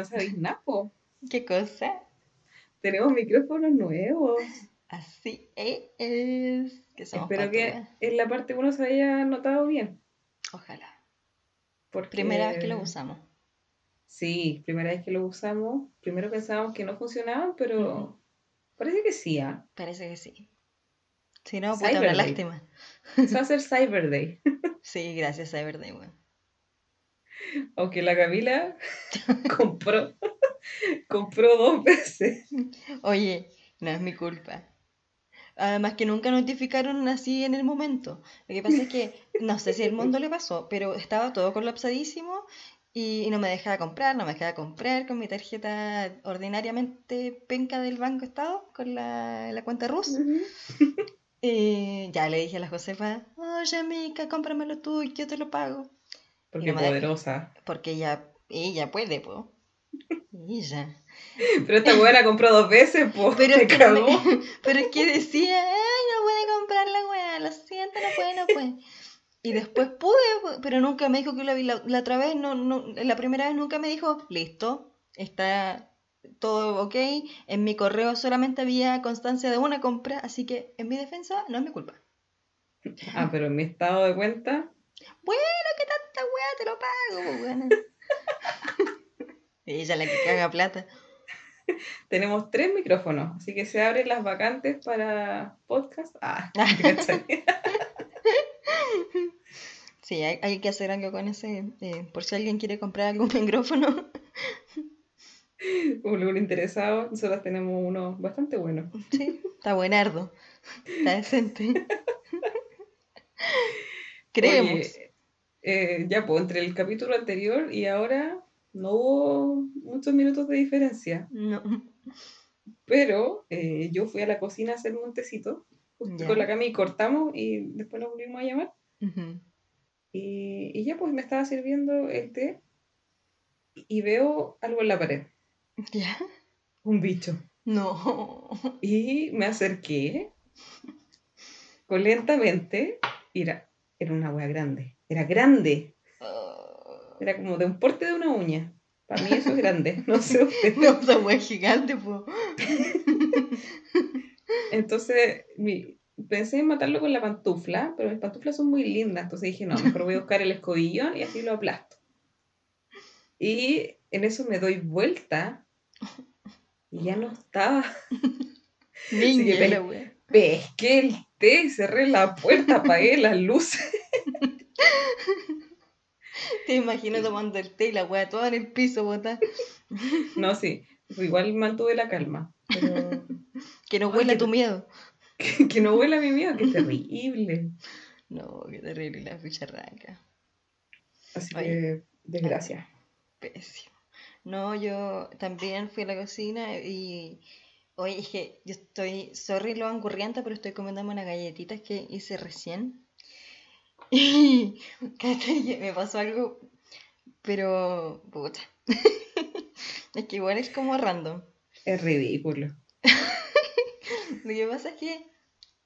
no sabéis nada. ¿Qué cosa? Tenemos micrófonos nuevos. Así es. Que Espero que en la parte 1 se haya notado bien. Ojalá. Porque... Primera vez que lo usamos. Sí, primera vez que lo usamos. Primero pensábamos que no funcionaban, pero parece que sí. ¿ah? Parece que sí. Si no, puta, una Cyber Day. lástima. Se va a hacer Cyber Day. Sí, gracias, Cyberday, weón. Aunque la Camila compró, compró dos veces. Oye, no es mi culpa. Además que nunca notificaron así en el momento. Lo que pasa es que, no sé si el mundo le pasó, pero estaba todo colapsadísimo y, y no me dejaba comprar, no me dejaba comprar con mi tarjeta ordinariamente penca del Banco Estado, con la, la cuenta RUS. Y ya le dije a la Josefa, oye, Mica, cómpramelo tú y yo te lo pago. Porque no deja. poderosa. Porque ella, ella puede, po. Ella. Pero esta buena compró dos veces, pues. Pero es, que no me- cagó. pero es que decía, ay, no puede comprar la weá, lo siento, no puede, no puede. Y después pude, pu- pero nunca me dijo que la, la, la otra vez, no, no, la primera vez nunca me dijo, listo, está todo ok, en mi correo solamente había constancia de una compra, así que en mi defensa no es mi culpa. Ah, pero en mi estado de cuenta, Bueno, que tanta weá te lo pago, pues bueno. Ella la que caga plata. tenemos tres micrófonos, así que se abren las vacantes para podcast. Ah. Sí, hay, hay que hacer algo con ese, eh, por si alguien quiere comprar algún micrófono. Como algún interesado, nosotros tenemos uno bastante bueno. Sí, está buenardo. Está decente. Creemos. Oye, eh, ya, pues, entre el capítulo anterior y ahora no hubo muchos minutos de diferencia. No. Pero eh, yo fui a la cocina a hacerme un tecito. Con la Cami cortamos y después nos volvimos a llamar. Ujú. Y, y ya pues me estaba sirviendo el té y veo algo en la pared, ¿Ya? un bicho. No. Y me acerqué con lentamente y era, era una wea grande. Era grande. Oh. Era como de un porte de una uña. Para mí eso es grande. No sé usted. No, wea es gigante, po. Entonces mi- pensé en matarlo con la pantufla, pero mis pantuflas son muy lindas. Entonces dije, no, mejor voy a buscar el escobillón y así lo aplasto. Y en eso me doy vuelta y ya no estaba. Niña. Pesqué el té, cerré la puerta, apagué las luces. Te imagino tomando el té y la wea toda en el piso, bota. No, sí, igual mantuve la calma. Pero Que no Ay, huela que- tu miedo. que, que no huela mi miedo, que terrible. No, qué terrible la ficharraca. Así Oye. que, desgracia. Pésimo. No, yo también fui a la cocina y. Oye, es que yo estoy. Sorry lo angurrienta, pero estoy comiéndome unas galletitas que hice recién. Y. Me pasó algo. Pero. Puta. Es que igual es como random. Es ridículo. Lo que pasa es que.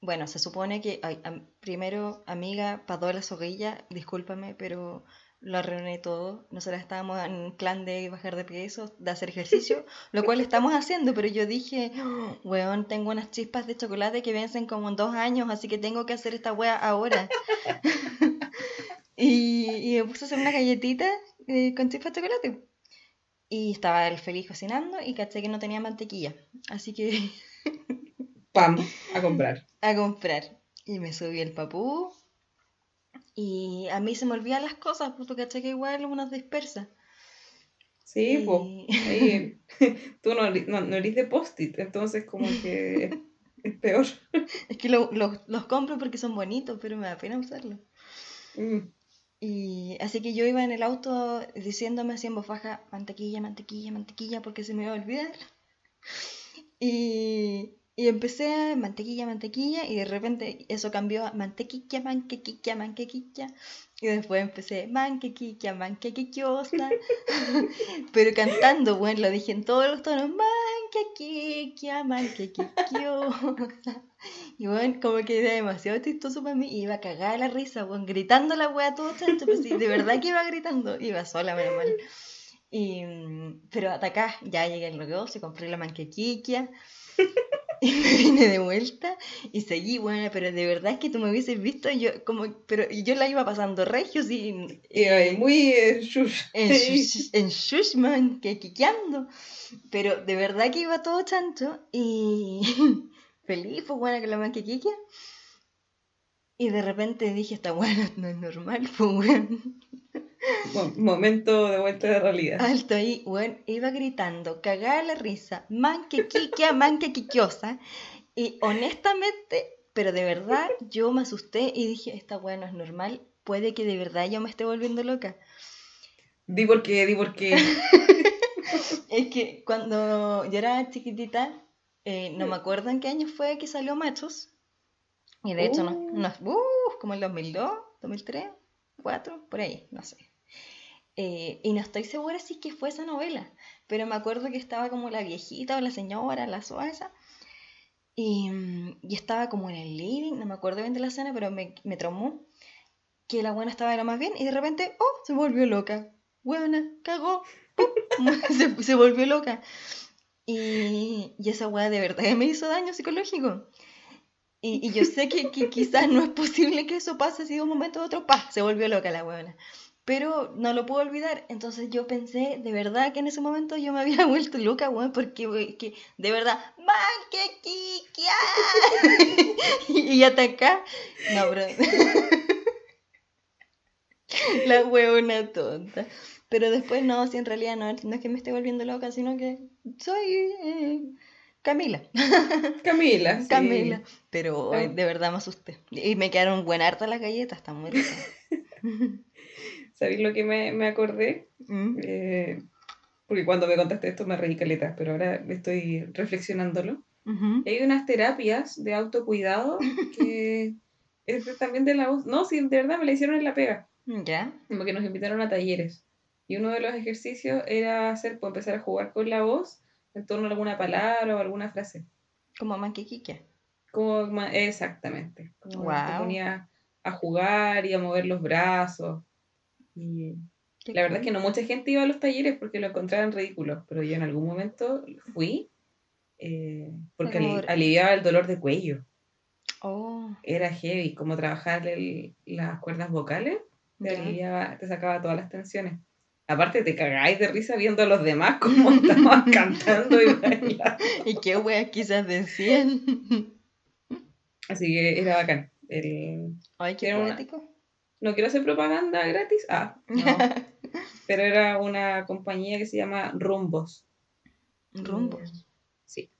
Bueno, se supone que. ay, am- primero, amiga, Padola Zorrilla, discúlpame, pero lo arruiné todo. Nosotros estábamos en plan de bajar de peso, de hacer ejercicio, lo cual estamos haciendo, pero yo dije, "Oh, weón, tengo unas chispas de chocolate que vencen como en dos años, así que tengo que hacer esta wea ahora. y, y me puse a hacer una galletita eh, con chispas de chocolate. Y estaba el feliz cocinando y caché que no tenía mantequilla. Así que Pam, a comprar. a comprar. Y me subí el papú. Y a mí se me olvidan las cosas, porque caché que igual uno dispersa. Sí, pues. Y- Ahí, tú no, no, no eres de post-it, entonces como que es, es peor. Es que lo- lo- los compro porque son bonitos, pero me da pena usarlos. Mm. Y así que yo iba en el auto diciéndome así en voz baja, mantequilla, mantequilla, mantequilla, porque se me iba a olvidar. Y, y empecé mantequilla, mantequilla, y de repente eso cambió a mantequilla, manquequilla, manquequilla. Y después empecé manquequilla, manquequillosa. Pero cantando, bueno, lo dije en todos los tonos, manquequilla, manquequillosa. Y bueno, como que era demasiado chistoso para mí, y iba a cagar la risa, bueno, gritando la wea todo chancho, pues de verdad que iba gritando, iba sola, menos mal. Y, mm, pero hasta acá ya llegué al negocio, compré la manquequiquia y me vine de vuelta y seguí, bueno, pero de verdad es que tú me hubieses visto, yo como, pero yo la iba pasando regio, sí, Y ahí, muy eh, shush. en, shush- en Shushman, que quiqueando. Pero de verdad que iba todo chancho y feliz, pues buena con la manquequiquia. Y de repente dije, esta buena no es normal, pues weón. Mo- Momento de vuelta de realidad. Alto ahí, weón, iba gritando, cagada la risa, manquequiquia, manquequiquiosa. Y honestamente, pero de verdad, yo me asusté y dije, esta weá no es normal, puede que de verdad yo me esté volviendo loca. Di por qué, di por qué. Es que cuando yo era chiquitita, eh, no me acuerdo en qué año fue que salió Machos. Y de hecho, no, Uh. no, uh, como el 2002, 2003, 2004, por ahí, no sé. Eh, y no estoy segura si es que fue esa novela, pero me acuerdo que estaba como la viejita o la señora, la soa esa, y, estaba como en el living, no me acuerdo bien de la escena, pero me, me traumó, que la buena estaba era más bien, y de repente, oh, se volvió loca. Buena, cagó, ¡pum! se, se volvió loca. Y, y esa weá de verdad me hizo daño psicológico. Y, yo sé que, quizás no es posible que eso pase así de un momento a otro, ¡pa! Se volvió loca la weona. Pero no lo puedo olvidar. Entonces yo pensé de verdad que en ese momento yo me había vuelto loca, weón, porque que, de verdad, ¡Manquequiquia! y, y hasta acá. No, bro. la weona tonta. Pero después no, si en realidad no, no es que me esté volviendo loca, sino que soy eh, Camila. Camila. sí. Camila. Pero eh, de verdad me asusté. Y me quedaron buen harta las galletas, están muy ricas. ¿Sabéis lo que me, me acordé? Mm. Eh, porque cuando me contaste esto me reí caleta, pero ahora estoy reflexionándolo. Hay unas terapias de autocuidado que es también de la voz. No, sí, de verdad me la hicieron en la pega. ¿Ya? Como que nos invitaron a talleres. Y uno de los ejercicios era hacer, pues, empezar a jugar con la voz en torno a alguna palabra o alguna frase. Como manquequiquia. Como, exactamente. Como te ponía a jugar y a mover los brazos. Y la verdad es que no mucha gente iba a los talleres porque lo encontraban ridículo, pero yo en algún momento fui eh, porque aliviaba el dolor de cuello. Oh, Era heavy, como trabajar el- las cuerdas vocales, te ya. aliviaba, te sacaba todas las tensiones. Aparte te cagáis de risa viendo a los demás como estaban cantando y bailando. ¿Y qué weas quizás decían? Así que era bacán. El- Ay, qué Era una- poético. No quiero hacer propaganda gratis. Ah, no. Pero era una compañía que se llama Rumbos. Rumbos. Sí.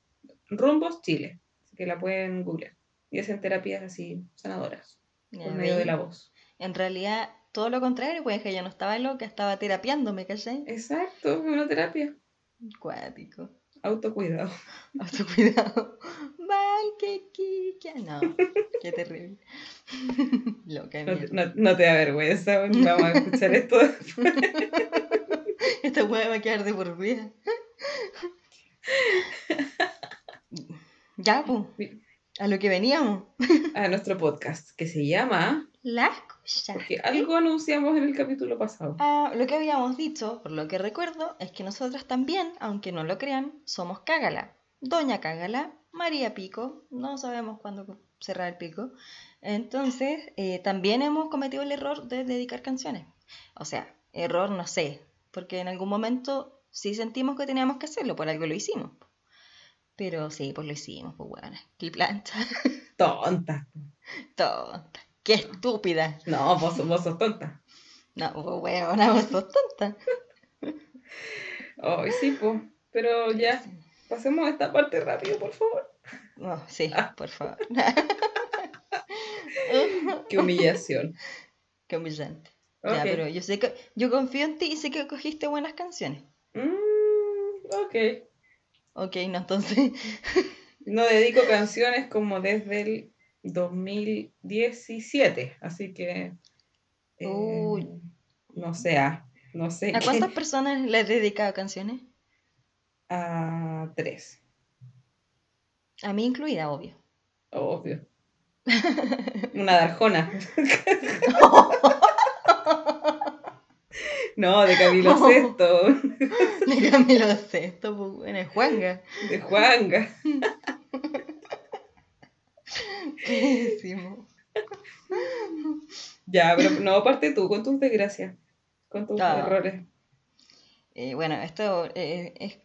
Rumbos Chile. Así que la pueden googlear. Y hacen terapias así sanadoras. Ya Por medio de la voz. En realidad, todo lo contrario, pues que yo no estaba loca, estaba terapiándome, ¿cachai? Exacto, una terapia. Cuático. Autocuidado. Autocuidado. Manquequiquia. No, qué terrible. Loca No, te- mierda. no- no te da vergüenza. Vamos a escuchar esto. Esta hueá va a quedar de por vida. Ya, pues. A lo que veníamos. a nuestro podcast que se llama. Las cosas. Porque algo anunciamos en el capítulo pasado. Ah, lo que habíamos dicho, por lo que recuerdo, es que nosotras también, aunque no lo crean, somos Cágala. Doña Cágala, María Pico, no sabemos cuándo cerrar el pico. Entonces, eh, también hemos cometido el error de dedicar canciones. O sea, error no sé, porque en algún momento sí sentimos que teníamos que hacerlo, por algo lo hicimos. Pero sí, pues lo hicimos, pues bueno, qué plancha, Tonta. tonta, qué estúpida. No, vos, vos sos tonta. No, pues bueno, vos sos tonta. Ay, sí, pues. Pero ya, pasemos a esta parte rápido, por favor. Oh, sí, por favor. Qué humillación. Qué humillante. Ya, pero yo sé que yo confío en ti y sé que cogiste buenas canciones. Mm, ok. Ok, no, entonces. No dedico canciones como desde el 2017, así que. eh, Uy. No sé, ah, no sé. ¿A qué- cuántas personas le has dedicado canciones? A tres, A mí incluida, obvio. obvio. Una darjona. No, de Camilo. Sesto, De Camilo Sesto, pues bueno, es Juanga. de Juanga. Pésimo. Ya, pero no, parte tú con tus desgracias, con tus Ah. errores. Eh, bueno, esto eh, es,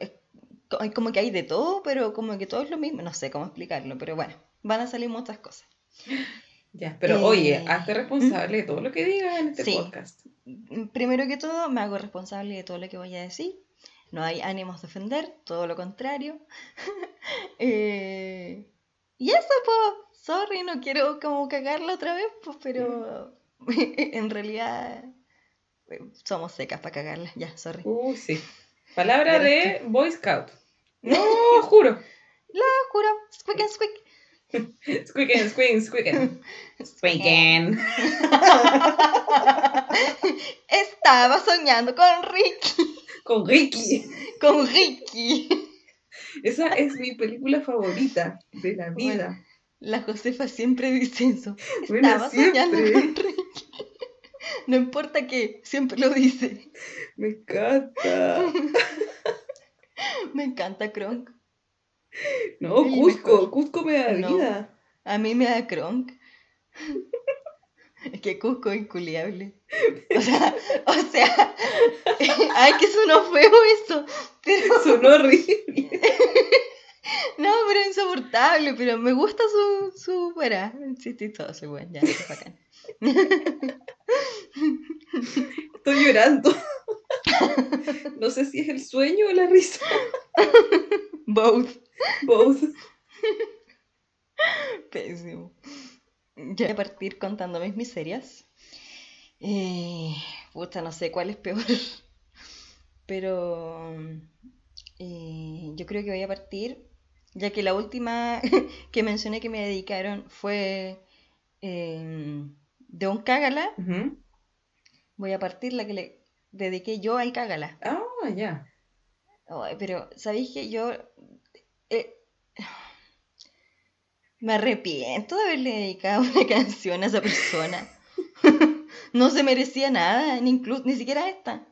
es como que hay de todo, pero como que todo es lo mismo. No sé cómo explicarlo, pero bueno, van a salir muchas cosas. Ya, pero Eh, oye, hazte responsable de todo lo que digas en este Sí. podcast. Primero que todo, me hago responsable de todo lo que voy a decir. No hay ánimos de ofender, todo lo contrario. Eh, y eso, pues, sorry, no quiero como cagarla otra vez, pues, pero en realidad eh, somos secas para cagarla. Ya, sorry. Uh, sí. Palabra de Boy Scout. No, juro. Lo juro, squeak and squeak. Squeaken, squeaken, squeaken. Squeaken. Estaba soñando con Ricky. Con Ricky. Con Ricky. Esa es mi película favorita de la vida. La Josefa siempre dice eso. Bueno, Estaba soñando siempre. con Ricky. No importa qué, siempre lo dice. Me encanta. Me encanta Kronk. No, El Cusco. mejor. Cusco me da No. vida. A mí me da Kronk. Es que Cusco es inculiable. O sea, o sea, ay, que sonó feo eso. Pero, Sonó horrible. no, pero insoportable, pero me gusta su, su fuera. Sí, chistoso, bueno, ya, es bacán. Estoy llorando. No sé si es el sueño o la risa. Both. Both. Pésimo. Ya voy a partir contando mis miserias. Eh, puta, no sé cuál es peor. Pero eh, yo creo que voy a partir, ya que la última que mencioné que me dedicaron fue eh, de un cágala. Voy a partir la que le dediqué yo al cágala. Ah, ya. Ay, pero, ¿sabéis que yo eh, me arrepiento de haberle dedicado una canción a esa persona? No se merecía nada, ni, inclu- ni siquiera esta.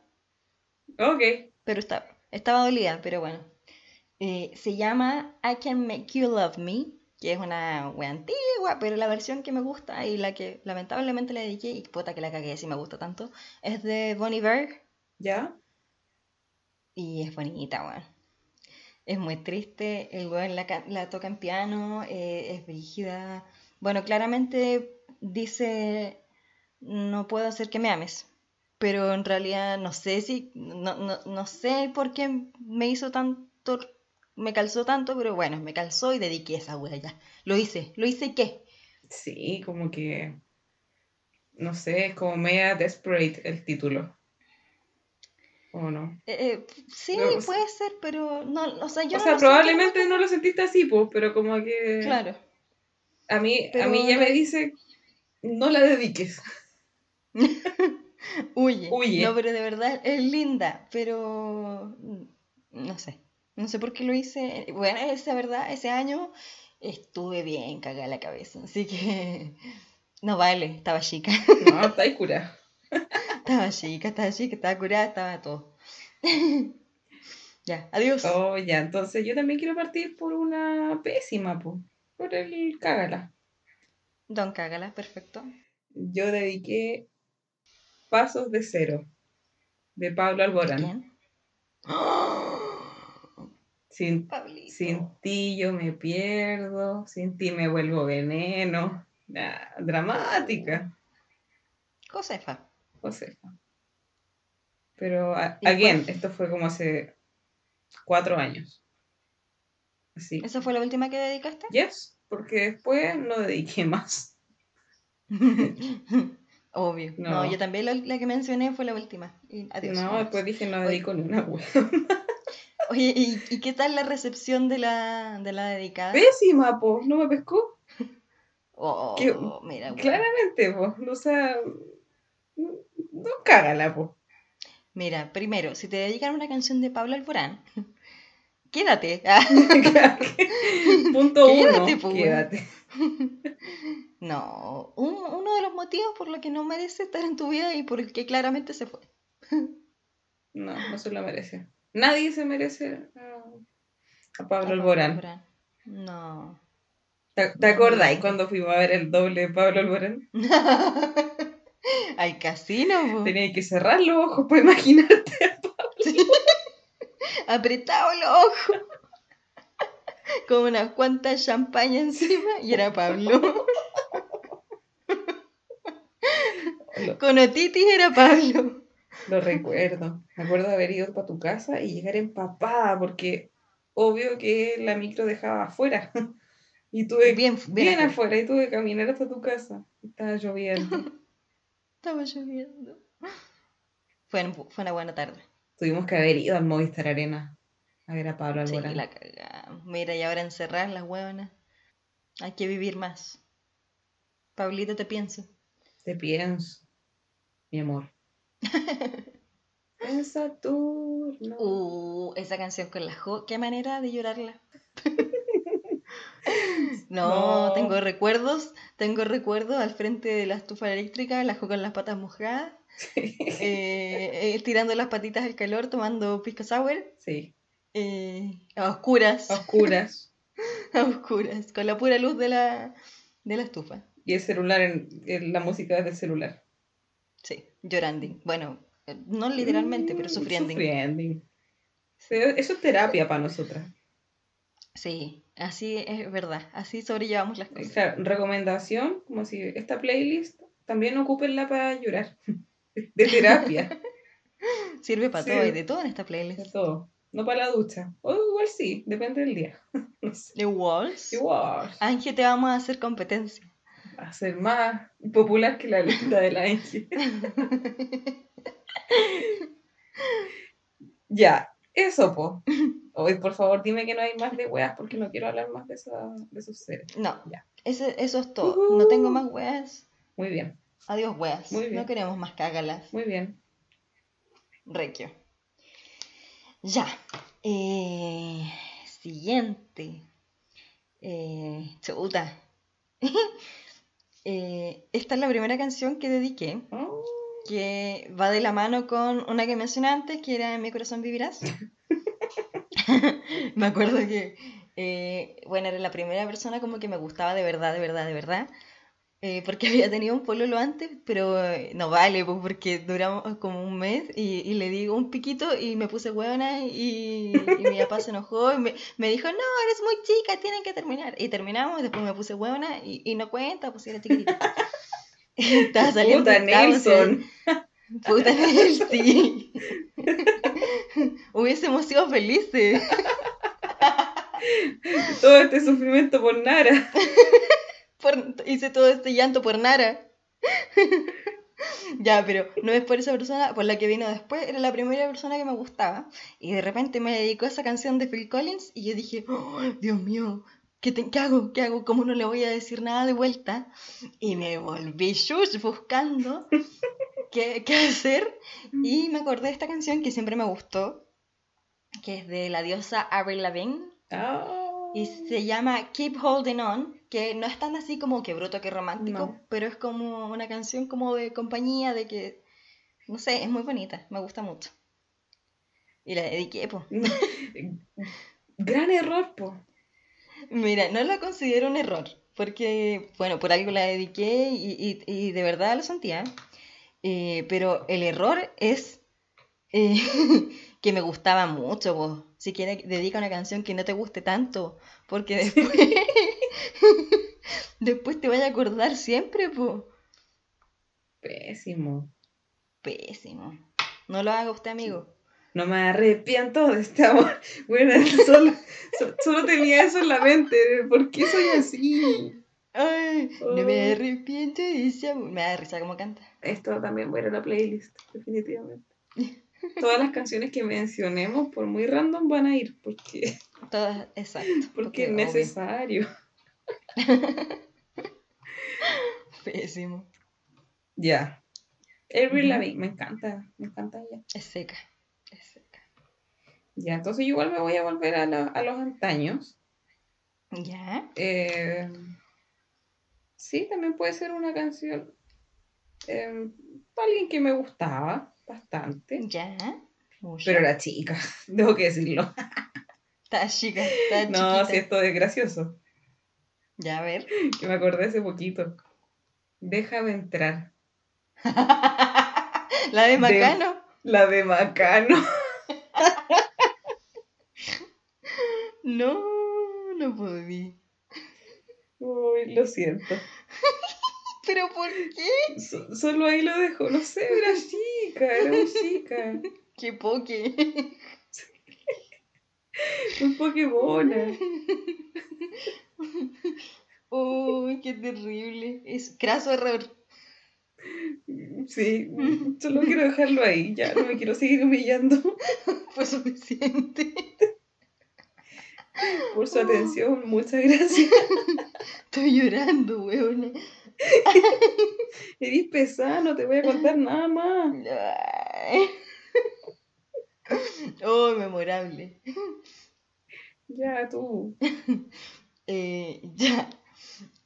Ok. Pero está, estaba dolida, pero bueno. Eh, se llama I Can Make You Love Me, que es una wea antigua, pero la versión que me gusta y la que lamentablemente le dediqué, y puta que la cagué si me gusta tanto, es de Bonnie Berg. ¿Ya? Y es bonita, weón. Es muy triste, el weón la toca en piano, eh, es brígida. Bueno, claramente dice, no puedo hacer que me ames, pero en realidad no sé si, no, no, no sé por qué me hizo tanto, me calzó tanto, pero bueno, me calzó y dediqué esa wea ya. Lo hice, lo hice qué. Sí, como que. No sé, es como media desperate el título. ¿O no? Eh, eh, sí, No, o sea- puede ser, pero no, o sea, yo o no sea, lo probablemente no lo sentiste así, pues, pero como que. Claro. A mí, a mí ya me dice, no la dediques. Huye. Huye. No, pero de verdad es linda, pero mm, no sé. No sé por qué lo hice. Bueno, esa verdad, ese año estuve bien cagada la cabeza, así que no vale, estaba chica. No, está ahí curada. Estaba chica, estaba chica, estaba curada, estaba todo. Ya, adiós. Oh, ya, entonces yo también quiero partir por una pésima, pues. Por el cágala. Don Cágala, perfecto. Yo dediqué Pasos de Cero, de Pablo Alborán. ¿Quién? Sin, Pablito. sin ti yo me pierdo, sin ti me vuelvo veneno. Nah, dramática, Josefa. Josefa. Pero, a- ¿Y again, esto fue como hace cuatro años. Así. ¿Esa fue la última que dedicaste? Yes, porque después no dediqué más. Obvio. No. No, yo también la, la que mencioné fue la última. Y adiós. no, después dije no dedico ni una. Oye, ¿y, y qué tal la recepción de la, de la dedicada? Pésima, po, no me pescó. Oh, mira, weón. Claramente, po. O sea, no cágala, po. Mira, primero, si te dedican una canción de Pablo Alborán, quédate. Ah, Punto Quédate, uno, po, quédate. No, un- uno de los motivos por los que no merece estar en tu vida y por el que claramente se fue. No, no se lo merece. Nadie se merece a, a Pablo A Alborán. No. ¿Te, te acordáis cuando fuimos a ver el doble de Pablo Alborán? Al casino. Tenía que cerrar los ojos para imaginarte. apretado los ojos. Con unas cuantas champaña encima y era Pablo. Lo, Con otitis era Pablo. Lo recuerdo. Me acuerdo de haber ido para tu casa y llegar empapada porque obvio que la micro dejaba afuera. Y tuve Bien, bien, bien afuera. y tuve que caminar hasta tu casa. Estaba lloviendo. Estaba lloviendo. Fue, fue una buena tarde. Tuvimos que haber ido al Movistar Arena a ver a Pablo Sí, Alborán. la cagamos. Mira, y ahora encerrar las huevonas. Hay que vivir más. Pablito, te pienso. Te pienso, mi amor. en Saturno. Uh, esa canción con la Jo, qué manera de llorarla. no, No. tengo recuerdos, tengo recuerdos al frente de la estufa eléctrica, la Jo con las patas mojadas, eh, eh, tirando las patitas al calor, tomando pisco sour, Sí, eh, a oscuras, a oscuras. a oscuras, con la pura luz de la, de la estufa. Y el celular, en, en la música desde el celular. Sí, llorando. Bueno, no literalmente, pero Mm, sufriendo. Sufriendo. Eso es terapia para nosotras. Sí, así es verdad, así sobrellevamos las cosas. Claro, recomendación, como si esta playlist también ocupenla para llorar. De terapia, Sirve para Sí. todo, hay de todo en esta de playlist. todo. No para la ducha. O igual sí, depende del día. No sé. The Walls. Igual. Ángel, te vamos a hacer competencia. Va a ser más popular que la lista de la Angie. Ya, eso, po. Hoy, por favor, dime que no hay más de weas porque no quiero hablar más de, esa, de esos seres. No, Ya. ese, eso es todo. No tengo más weas. Muy bien, Adiós, weas. Muy bien. No queremos más cágalas. muy bien. Requio. Ya. Eh, siguiente. Eh, chuta. Eh, esta es la primera canción que dediqué, Oh, que va de la mano con una que mencioné antes, que era En mi corazón vivirás. me acuerdo que, eh, bueno, era la primera persona como que me gustaba de verdad, de verdad, de verdad. eh, porque había tenido un pololo antes, pero eh, no vale, pues, porque duramos como un mes y, y le digo un piquito y me puse hueona y, y mi papá se enojó y me, me dijo, no, eres muy chica, tienen que terminar. Y terminamos y después me puse hueona y, y no cuenta, pues era chiquitita. Estaba saliendo Puta. Nelson. Puta sí. Hubiésemos sido felices. Todo este sufrimiento por Nara. Por- hice todo este llanto por Nara. ya, pero no es por esa persona, por la que vino después, era la primera persona que me gustaba. Y de repente me dedicó a esa canción de Phil Collins y yo dije, "Oh, Dios mío, ¿qué, te- qué hago? ¿Qué hago? ¿Cómo no le voy a decir nada de vuelta? Y me volví shush buscando qué, qué hacer. Y me acordé de esta canción que siempre me gustó, que es de la diosa Avril Lavigne. Ah. Y se llama Keep Holding On, que no es tan así como que bruto que romántico, No. pero es como una canción como de compañía, de que, no sé, es muy bonita, me gusta mucho. Y la dediqué. No. Gran error, po. Mira, no la considero un error, porque, bueno, por algo la dediqué y, y- y de verdad lo sentía. Eh, pero el error es eh, que me gustaba mucho, vos. Si quieres, dedica una canción que no te guste tanto, porque después, después te vaya a acordar siempre, pues. Pésimo. Pésimo. No lo haga usted, amigo. No me arrepiento de este amor. Bueno, solo, so- solo tenía eso en la mente. ¿Por qué soy así? Ay, no me arrepiento de ese amor. Me da risa como canta. Esto también va a ir a la playlist, definitivamente. Todas las canciones que mencionemos, por muy random, van a ir, porque, Todas, exacto. porque es necesario. Pésimo. Ya. Ujú. Lavigne, me encanta, me encanta ella. Es seca. Ya, entonces yo igual me voy a volver a, la- a los antaños. ¿Ya? Eh, sí, también puede ser una canción eh, para alguien que me gustaba, bastante. Ya. Pero era chica, debo que decirlo. Está chica, está No, chiquita. si esto es gracioso. Ya, a ver. Que me acordé hace poquito. Déjame entrar. La de Macano. La de Macano. No, no podí. Uy, lo siento. ¿Pero por qué? So- solo ahí lo dejo. No sé, era chica, era muy chica. Qué poque. Muy Pokémona. Uy, qué terrible. Es craso error. Sí, solo quiero dejarlo ahí. Ya no me quiero seguir humillando Fue suficiente. Por su atención. Muchas gracias. Estoy llorando, weona. Eres pesada, no te voy a contar nada más. Oh, memorable. Ya, tú. Eh, ya.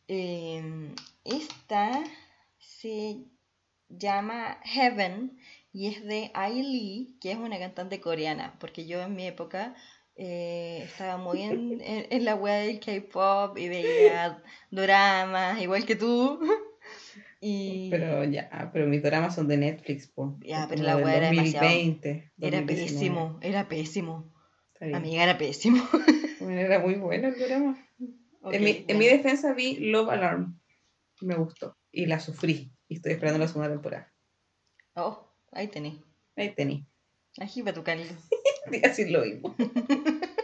Eh, esta se llama Heaven y es de Ai Lee, que es una cantante coreana, porque yo en mi época eh, estaba muy en, en- en la web del K-pop y veía doramas, igual que tú. Y Pero ya, pero mis dramas son de Netflix, po. Ya, pero la wea era demasiado- 2020, era 2019. pésimo, era pésimo. Amiga, era pésimo. Bueno, era muy bueno el drama. En, mi, en mi defensa vi Love Alarm. Me gustó. Y la sufrí. Y estoy esperando la segunda temporada. Oh, ahí tenés. Ahí tení. Para tu caldo. Voy a decir lo mismo.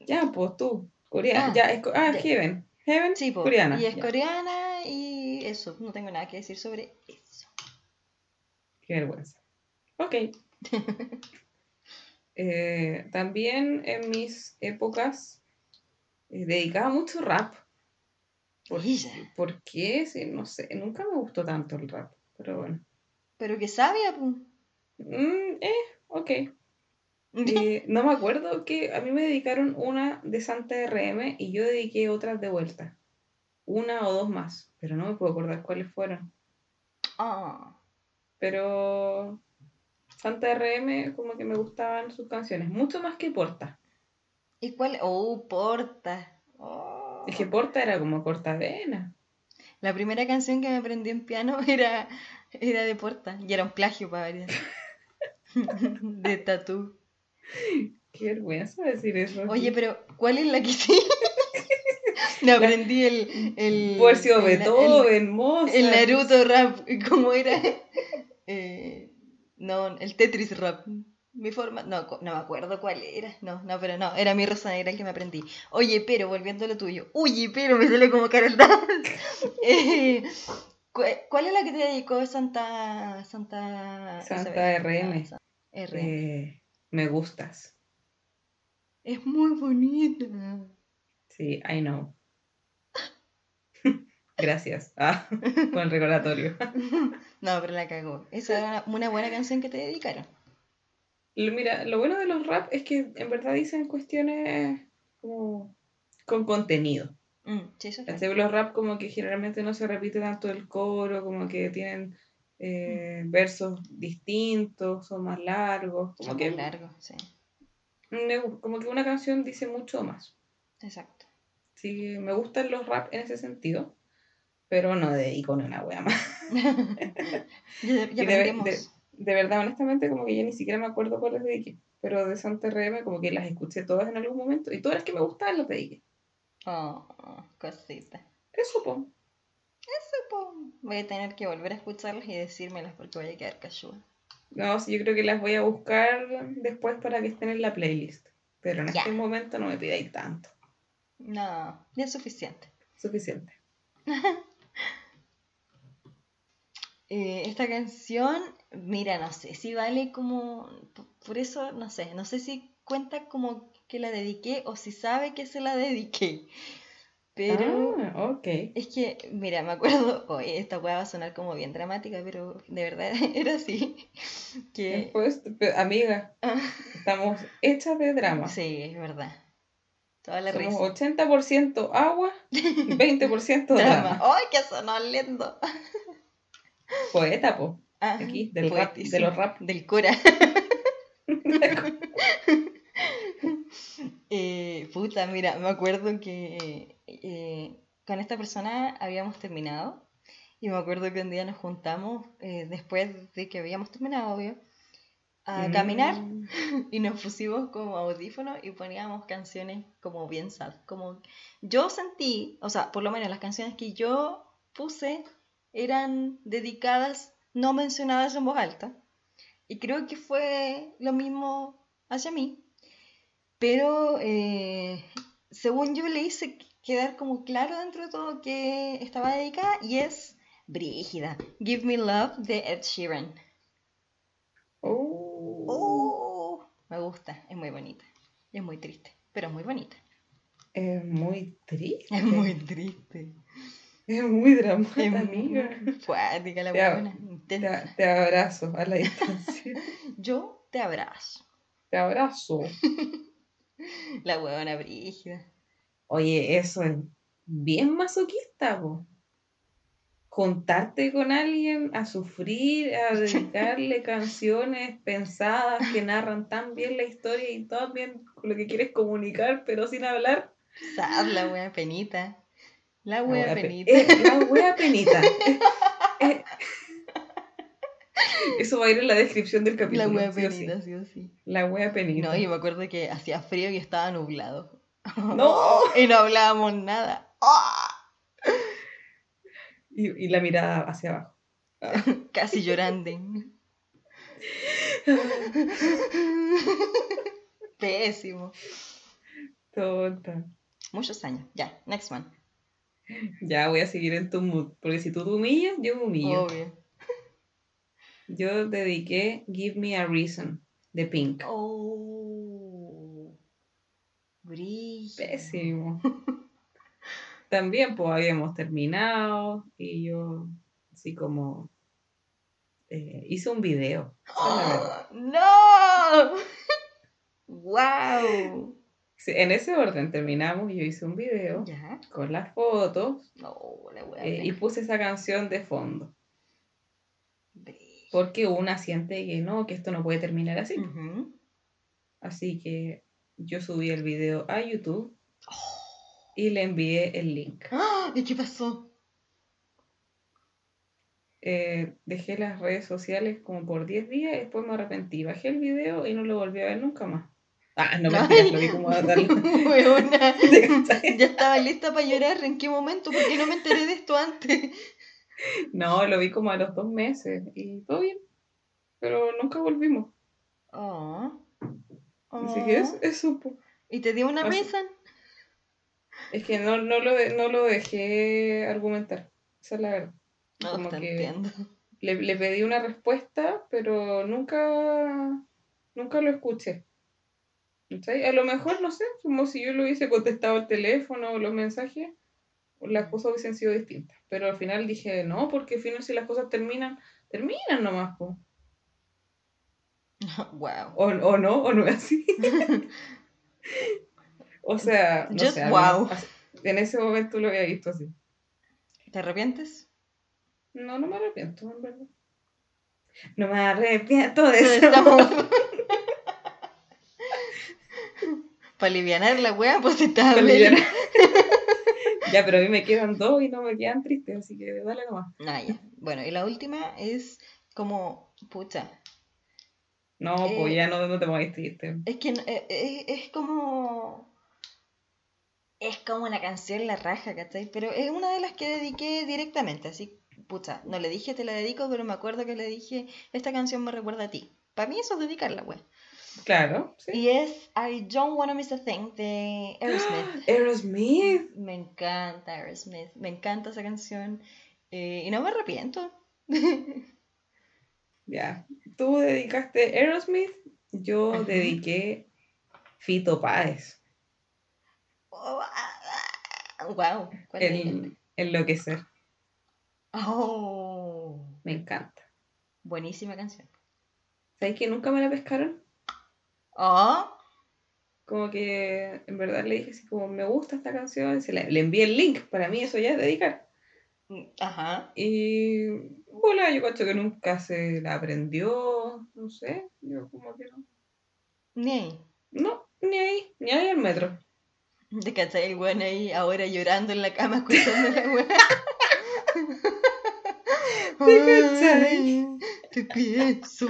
ya, pues tú. Coreana. Ah, ya, es, ah, ya. Heaven. Heaven, Sí, po, coreana. Y es ya. coreana y eso. No tengo nada que decir sobre eso. Qué vergüenza. Ok. Eh, también en mis épocas eh, dedicaba mucho rap. ¿Por. ¿Por qué? Sí, no sé. Nunca me gustó tanto el rap. Pero bueno. Pero que sabia, pu. Mm, eh, ok. Eh, no me acuerdo que a mí me dedicaron una de Santa RM y yo dediqué otras de vuelta. Una o dos más, pero no me puedo acordar cuáles fueron. Ah, Pero Santa RM como que me gustaban sus canciones, mucho más que Porta. ¿Y cuál? Oh, Porta. Oh. Es que Porta era como cortavena. La primera canción que me aprendí en piano era, era de Porta. Y era un plagio para variar. de Tatú. Qué vergüenza decir eso. Oye, pero ¿cuál es la que sí? Me aprendí el. el Beethoven, Mozart. El, Naruto rap. ¿Cómo era? Eh, no, el Tetris rap. Mi forma. No, no me acuerdo cuál era. No, no, pero no. Era mi rosa negra el que me aprendí. Oye, pero volviendo a lo tuyo. Oye, pero me sale como Carol. Eh, cu- ¿Cuál es la que te dedicó Santa. Santa. Santa Isabel? RM. Eh, me gustas. Es muy bonita. Sí, I know. Gracias. Ah, con el recordatorio. No, pero la cagó. Esa era una, una buena canción que te dedicaron. Mira, lo bueno de los rap es que en verdad dicen cuestiones como con contenido. Mm, sí, eso. Los rap como que generalmente no se repite tanto el coro, como que tienen eh, versos distintos, son más largos, como Son que, más largos, sí. me como que una canción dice mucho más. Exacto. Que me gustan los rap en ese sentido, pero no dedico ni una wea más. ya ya Y de- de- De verdad, honestamente, como que ya ni siquiera me acuerdo cuáles dediqué. Pero de Santa RM como que las escuché todas en algún momento y todas las que me gustaban las dediqué. Oh, cosita. Eso, po. Supo. Voy a tener que volver a escucharlas y decírmelas porque voy a quedar cachúa. No, sí, yo creo que las voy a buscar después para que estén en la playlist. Pero en Ya. este momento no me pidáis tanto. No, ya es suficiente. Suficiente. Eh, esta canción, mira, no sé si vale como. Por eso, no sé, no sé si cuenta como que la dediqué o si sabe que se la dediqué. Pero. Ah, ok. Es que, mira, me acuerdo, oye, esta weá va a sonar como bien dramática, pero de verdad era así. Que, amiga, estamos hechas de drama. sí, es verdad. Toda la Somos risa. 80% agua, 20% Drama. drama. ¡Ay, que sonó lindo! Poeta, po. Ah, aquí, del rap, de los rap. Del Cora. Eh, puta, mira, me acuerdo que eh, con esta persona habíamos terminado y me acuerdo que un día nos juntamos eh, después de que habíamos terminado, obvio, a caminar Mm. y nos pusimos como audífonos y poníamos canciones como bien sad. Como yo sentí, o sea, por lo menos las canciones que yo puse eran dedicadas, no mencionadas en voz alta. Y creo que fue lo mismo hacia mí. Pero eh, según yo le hice quedar como claro dentro de todo que estaba dedicada y es Brígida. Give Me Love de Ed Sheeran. Oh. Oh, me gusta, es muy bonita. Y es muy triste, pero es muy bonita. Es muy triste. Es muy triste. Es muy dramática, Es amiga. muy fuática la buena, te abrazo a la distancia. Yo te abrazo. Te abrazo. La huevona brígida. Oye, eso es bien masoquista, po. Juntarte con alguien a sufrir, a dedicarle canciones pensadas que narran tan bien la historia y tan bien lo que quieres comunicar, pero sin hablar. Sad, la wea penita. La La wea wea pe- penita. eh, la wea penita. Eh, eh. Eso va a ir en la descripción del La capítulo. wea sí o sí. penita, sí o sí. La wea penita. No, yo me acuerdo que hacía frío y estaba nublado. No. Y no hablábamos nada. ¡Ah! Y, y la mirada hacia abajo. Ah. Casi llorando. Pésimo. Tonta. Muchos años. Ya, next one. Ya voy a seguir en tu mood. Porque si tú te humillas, yo me humillo. Obvio. Yo dediqué Give Me a Reason de Pink. Oh. Brillo. Pésimo. También, pues habíamos terminado y yo, así como, eh, hice un video. Verdad. ¡No! ¡Wow! Sí, en ese orden terminamos y yo hice un video Ya. con las fotos No, la eh, y puse esa canción de fondo. Porque una siente que no, que esto no puede terminar así. Así que yo subí el video a YouTube Oh. y le envié el link. ¡Ah! ¿Y qué pasó? Eh, dejé las redes sociales como por 10 días y después me arrepentí. Bajé el video y no lo volví a ver nunca más. Ah, no me lo vi como a. Ya estaba lista para llorar. ¿En qué momento? ¿Por qué no me enteré de esto antes? No, lo vi como a los dos meses y todo bien. Pero nunca volvimos. Oh. Así que es, eso. po. ¿Y te dio una Así- reason? Es que no, no, lo, no lo dejé argumentar. Esa es la verdad. No, Como te que- entiendo. Le, le pedí una respuesta, pero nunca, nunca lo escuché. ¿Cachai? A lo mejor, no sé, como si yo lo hubiese contestado el teléfono o los mensajes, las cosas hubiesen sido distintas. Pero al final dije, no, porque al final si las cosas terminan, terminan nomás. po. wow. O, o no, o no es así. o sea, no Just sé, wow. en ese momento lo había visto así. ¿Te arrepientes? No, no me arrepiento, en verdad. No me arrepiento de eso. Para aliviar la wea, pues Para aliviar. ya, pero a mí me quedan dos y no me quedan tristes, así que dale nomás. Ah, ya. Bueno, y la última es como, pucha, No, Eh, pues ya no, no te pongas triste. es que eh, eh, es, como... Es como una canción la raja, ¿cachai? Pero es una de las que dediqué directamente, así, pucha, no le dije te la dedico, pero me acuerdo que le dije, esta canción me recuerda a ti. Para mí eso es dedicarla, wea. Claro, sí. Y es I Don't Wanna Miss a Thing de Aerosmith. Aerosmith. Me encanta Aerosmith, me encanta esa canción eh, y no me arrepiento. Ya. Tú dedicaste Aerosmith, yo Ajá. dediqué Fito Páez. wow, ¿cuál? El enloquecer. Oh, Me encanta. buenísima canción. ¿Sabes que nunca me la pescaron? Oh, Como que en verdad le dije así como me gusta esta canción, se la- le envié el link, para mí eso ya es dedicar. Ajá. Y bola, yo cacho que nunca se la aprendió, no sé, yo como que no. Ni ahí. No, ni ahí, ni ahí al metro. ¿Te cachai el weón ahí ahora llorando en la cama escuchando la weá? ¿Te cachai? Te pienso.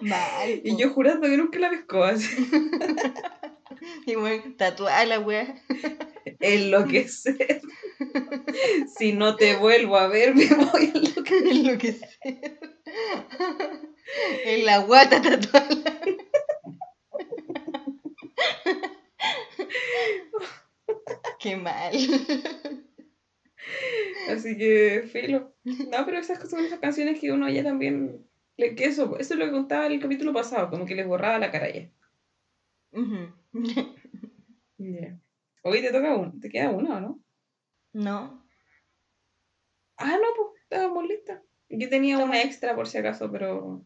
Mal. Y yo jurando que nunca la pescó así. Y bueno, tatuada la weá. Enloquecer. Si no te vuelvo a ver, me voy a enloquecer. Enloquecer. En la guata tatuada. Qué mal. Así que, filo. No, pero esas son esas canciones que uno ya también. Que eso, eso es lo que contaba en el capítulo pasado, como que les borraba la cara ya. Ya. Hoy te toca uno, te queda uno, ¿no? No. Ah, no, pues estábamos listas. Yo tenía una extra por si acaso, pero.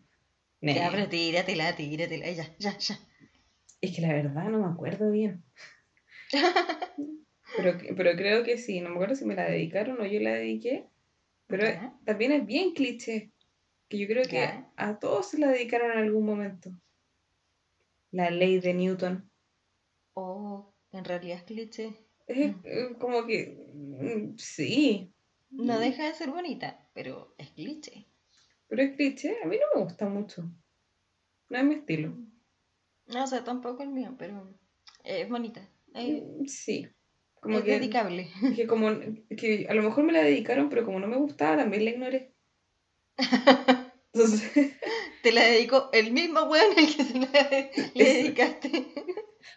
Nah. Ya, pero tíratela, tíratela. Ya, ya, ya. Es que la verdad no me acuerdo bien. Pero, pero creo que sí, no me acuerdo si me la dedicaron o yo la dediqué. Pero también es bien cliché. Que yo creo que a todos se la dedicaron en algún momento. La ley de Newton. Oh, en realidad es cliché. Es Mm. eh, como que. mm, Sí. No deja de ser bonita, pero es cliché. Pero es cliché. A mí no me gusta mucho. No es mi estilo. No, o sea, tampoco el mío, pero es bonita. Es, Mm, Sí. Como es que, dedicable. que como que a lo mejor me la dedicaron, pero como no me gustaba, también la ignoré. Entonces, Te la dedico el mismo weón al que se la le dedicaste.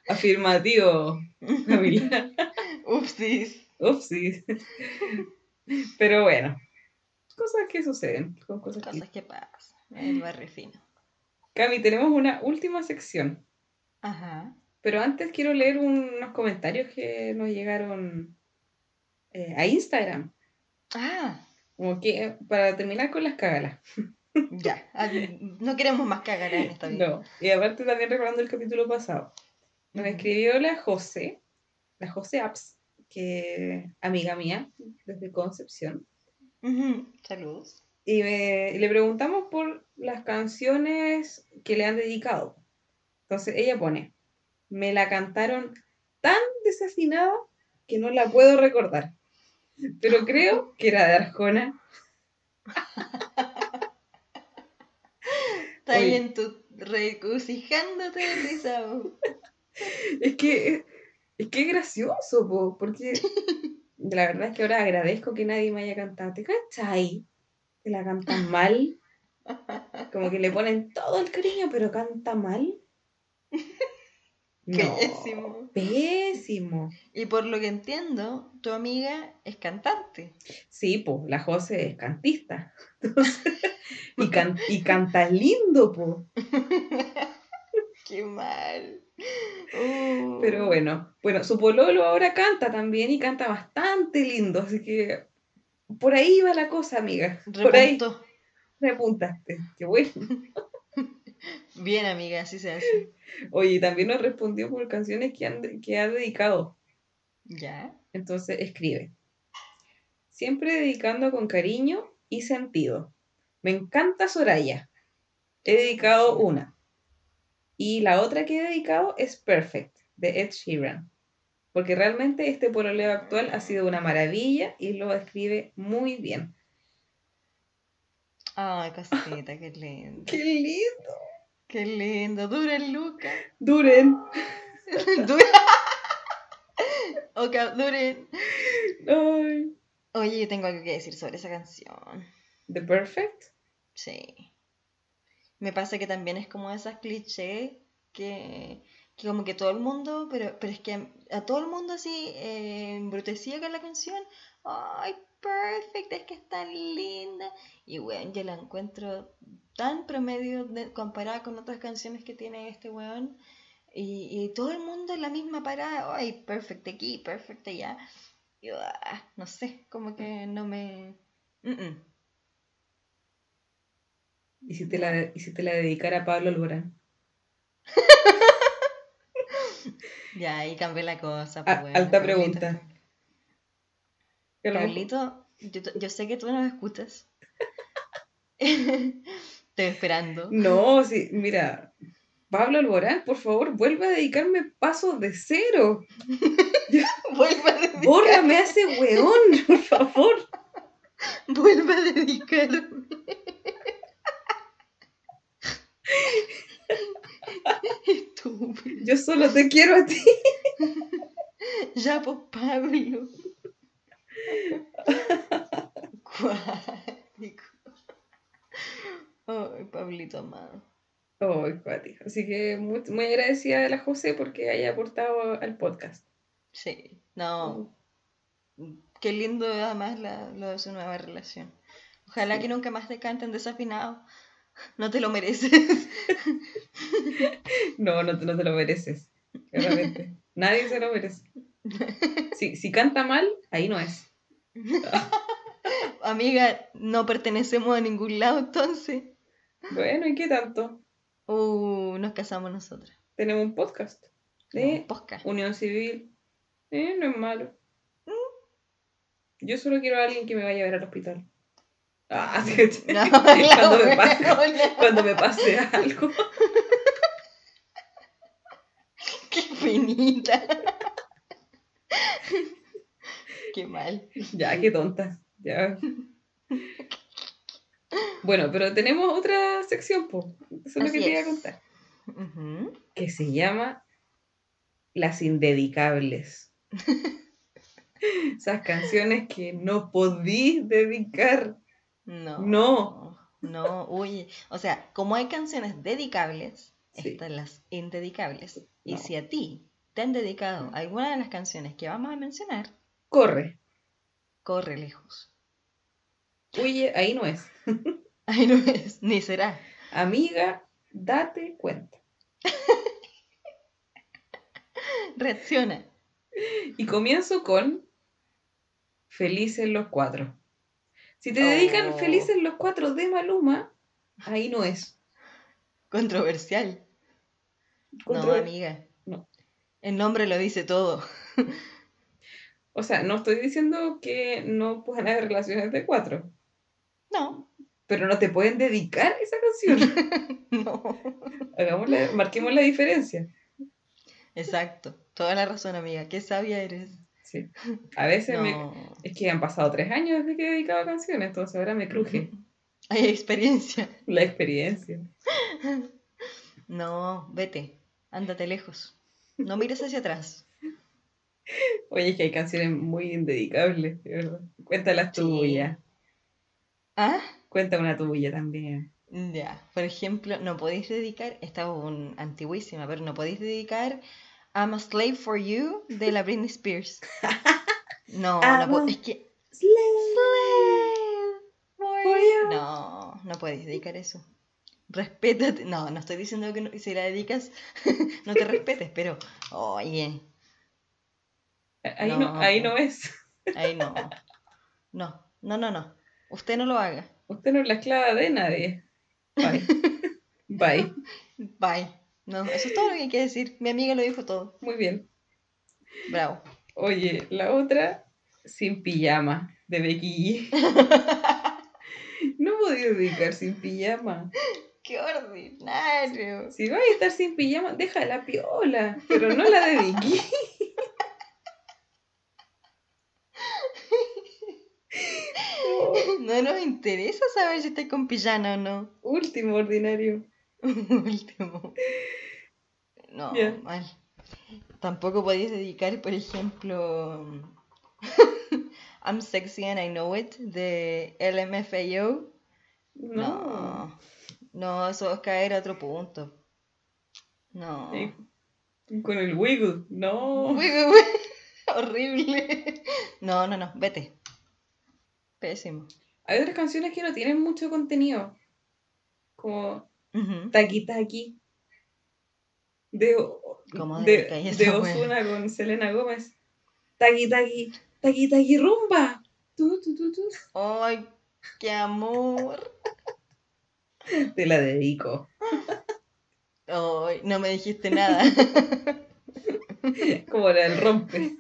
afirmativo, Camila. Upsis. Upsis. Pero bueno, cosas que suceden. Cosas que... Cosas que pasan. El barrio fino. Cami, tenemos una última sección. Ajá. Pero antes quiero leer unos comentarios que nos llegaron eh, a Instagram. Ah, Como que para terminar con las cágalas. ya. Ah, No queremos más cagar en esta vida. No. Y aparte también recordando el capítulo pasado. Nos escribió la José, la José Apps, que amiga mía, desde Concepción. Ujú. Saludos. Y, me- y le preguntamos por las canciones que le han dedicado. Entonces ella pone, me la cantaron tan desafinada que no la puedo recordar. Pero creo que era de Arjona. Está ahí en tu regocijándote de risa. Es que es que es gracioso, po, porque la verdad es que ahora agradezco que nadie me haya cantado. ¿Te cachai? Te la cantan mal. Como que le ponen todo el cariño, pero canta mal. No, Pésimo. Pésimo. Y por lo que entiendo, tu amiga es cantante. Sí, po, la José es cantista. Entonces, y, can- y canta lindo, po. Qué mal. Uh. Pero bueno, bueno, su pololo ahora canta también y canta bastante lindo, así que por ahí va la cosa, amiga. Por ahí Repuntó. repuntaste. Qué bueno. Bien, amiga, así se hace. Oye, también nos respondió por canciones que, han, que ha dedicado. ¿Ya? Entonces escribe. Siempre dedicando con cariño y sentido. Me encanta Soraya. He dedicado una. Y la otra que he dedicado es Perfect, de Ed Sheeran. Porque realmente este pololeo actual ha sido una maravilla y lo escribe muy bien. Ay, cosita, qué lindo. ¡Qué lindo! Qué lindo. Dura el Luca. Duren. Dura. Ok, duren. Ay. Oye, yo tengo algo que decir sobre esa canción. The Perfect. Sí. Me pasa que también es como esas clichés que, que como que todo el mundo, pero, pero es que a, a todo el mundo así eh, embrutecía con la canción. Ay, perfect, es que es tan linda. Y weón, yo la encuentro tan promedio de- comparada con otras canciones que tiene este weón. Y, y todo el mundo en la misma parada, ay, perfect aquí, perfect allá. Y, ah, no sé, como que no me... Mm, mm. ¿Y si te la, y si te la dedicara a Pablo Alborán? Ya, ahí cambié la cosa. Ah, pues, bueno, alta pregunta. Que a lo mejor- Carlito, yo, yo sé que tú no me escuchas. Estoy esperando. No, sí, mira, Pablo Alborán, por favor, vuelve a dedicarme pasos de cero. Vuelve a dedicar- Bórrame a ese weón, por favor. Vuelve a dedicarme. Estúpido. Yo solo te quiero a ti. Ya, pues, Pablo. Cuático. Pablito amado. Oh, cuático. Así que muy, muy agradecida de la José porque haya aportado al podcast. Sí, no. Qué lindo además la- lo de su nueva relación. Ojalá Sí. que nunca más te canten desafinado. No te lo mereces. No, no, te- no te lo mereces. Claramente. Nadie se lo merece. Si, si canta mal, ahí no es. Amiga, no pertenecemos a ningún lado entonces. Bueno, ¿y qué tanto? Uh, nos casamos nosotras. Tenemos un podcast No, de posca. unión civil. Eh, no es malo. Yo solo quiero a alguien que me vaya a ver al hospital. Ah, sí, No, cuando, me pase, cuando me pase algo. Qué finita. Qué mal. Ya, qué tonta. Ya. Bueno, pero tenemos otra sección, po. Eso es lo que te iba a contar. Que se llama Las Indedicables. Esas canciones que no podí dedicar. No. No. No, uy. O sea, como hay canciones dedicables, Sí. están las indedicables. Y si a ti te han dedicado alguna de las canciones que vamos a mencionar, Corre. corre lejos. Oye, ahí no es. Ahí no es, ni será. Amiga, date cuenta. Reacciona. Y comienzo con Felices los Cuatro. Si te dedican Oh. Felices los Cuatro de Maluma, ahí no es. Controversial. No, amiga. No. El nombre lo dice todo. O sea, no estoy diciendo que no puedan haber relaciones de cuatro, No, pero no te pueden dedicar esa canción. no. Hagámosle, marquemos la diferencia. Exacto. Toda la razón, amiga. Qué sabia eres. Sí. A veces me- es que han pasado tres años desde que he dedicado canciones, entonces ahora me cruje Hay experiencia. la experiencia. No, vete. Ándate lejos. No mires hacia atrás. Oye, es que hay canciones muy indedicables, de verdad. Cuéntalas Sí. tuyas. ¿Ah? Cuenta una tuya también. Ya. Por ejemplo, no podéis dedicar, esta es un antiguísima, pero no podéis dedicar I'm a Slave for You de la Britney Spears. No, no es que Slave for for you. you. No, no podéis dedicar eso. Respétate. No, no estoy diciendo que no- si la dedicas no te respetes, pero oye, Ahí no, No. ahí no es. ahí no. No, no, no, no. Usted no lo haga. Usted no es la esclava de nadie. Bye. Bye. Bye. No, eso es todo lo que hay que decir. Mi amiga lo dijo todo. Muy bien. Bravo. Oye, la otra, sin pijama, de Becky. No podía dedicar sin pijama. ¡Qué ordinario! Si vas a estar sin pijama, deja la piola, pero no la de Vicky. No nos interesa saber si estoy con pijama o no. Último ordinario. Último. No, Ya. mal. Tampoco podéis dedicar, por ejemplo, I'm Sexy and I Know It de LMFAO. No. No. No, eso es caer a otro punto. No. Sí. Con el wiggle. No. Uy. Horrible. No, no, no, vete. Pésimo. Hay otras canciones que no tienen mucho contenido. Como. Taki Taki. De, ¿Cómo de? Ozuna con Selena Gómez. Taki Taki. Taki Taki Rumba. Tu, tu, tu, tu. Ay, qué amor. Te la dedico. Ay, no me dijiste nada. Como la del rompe.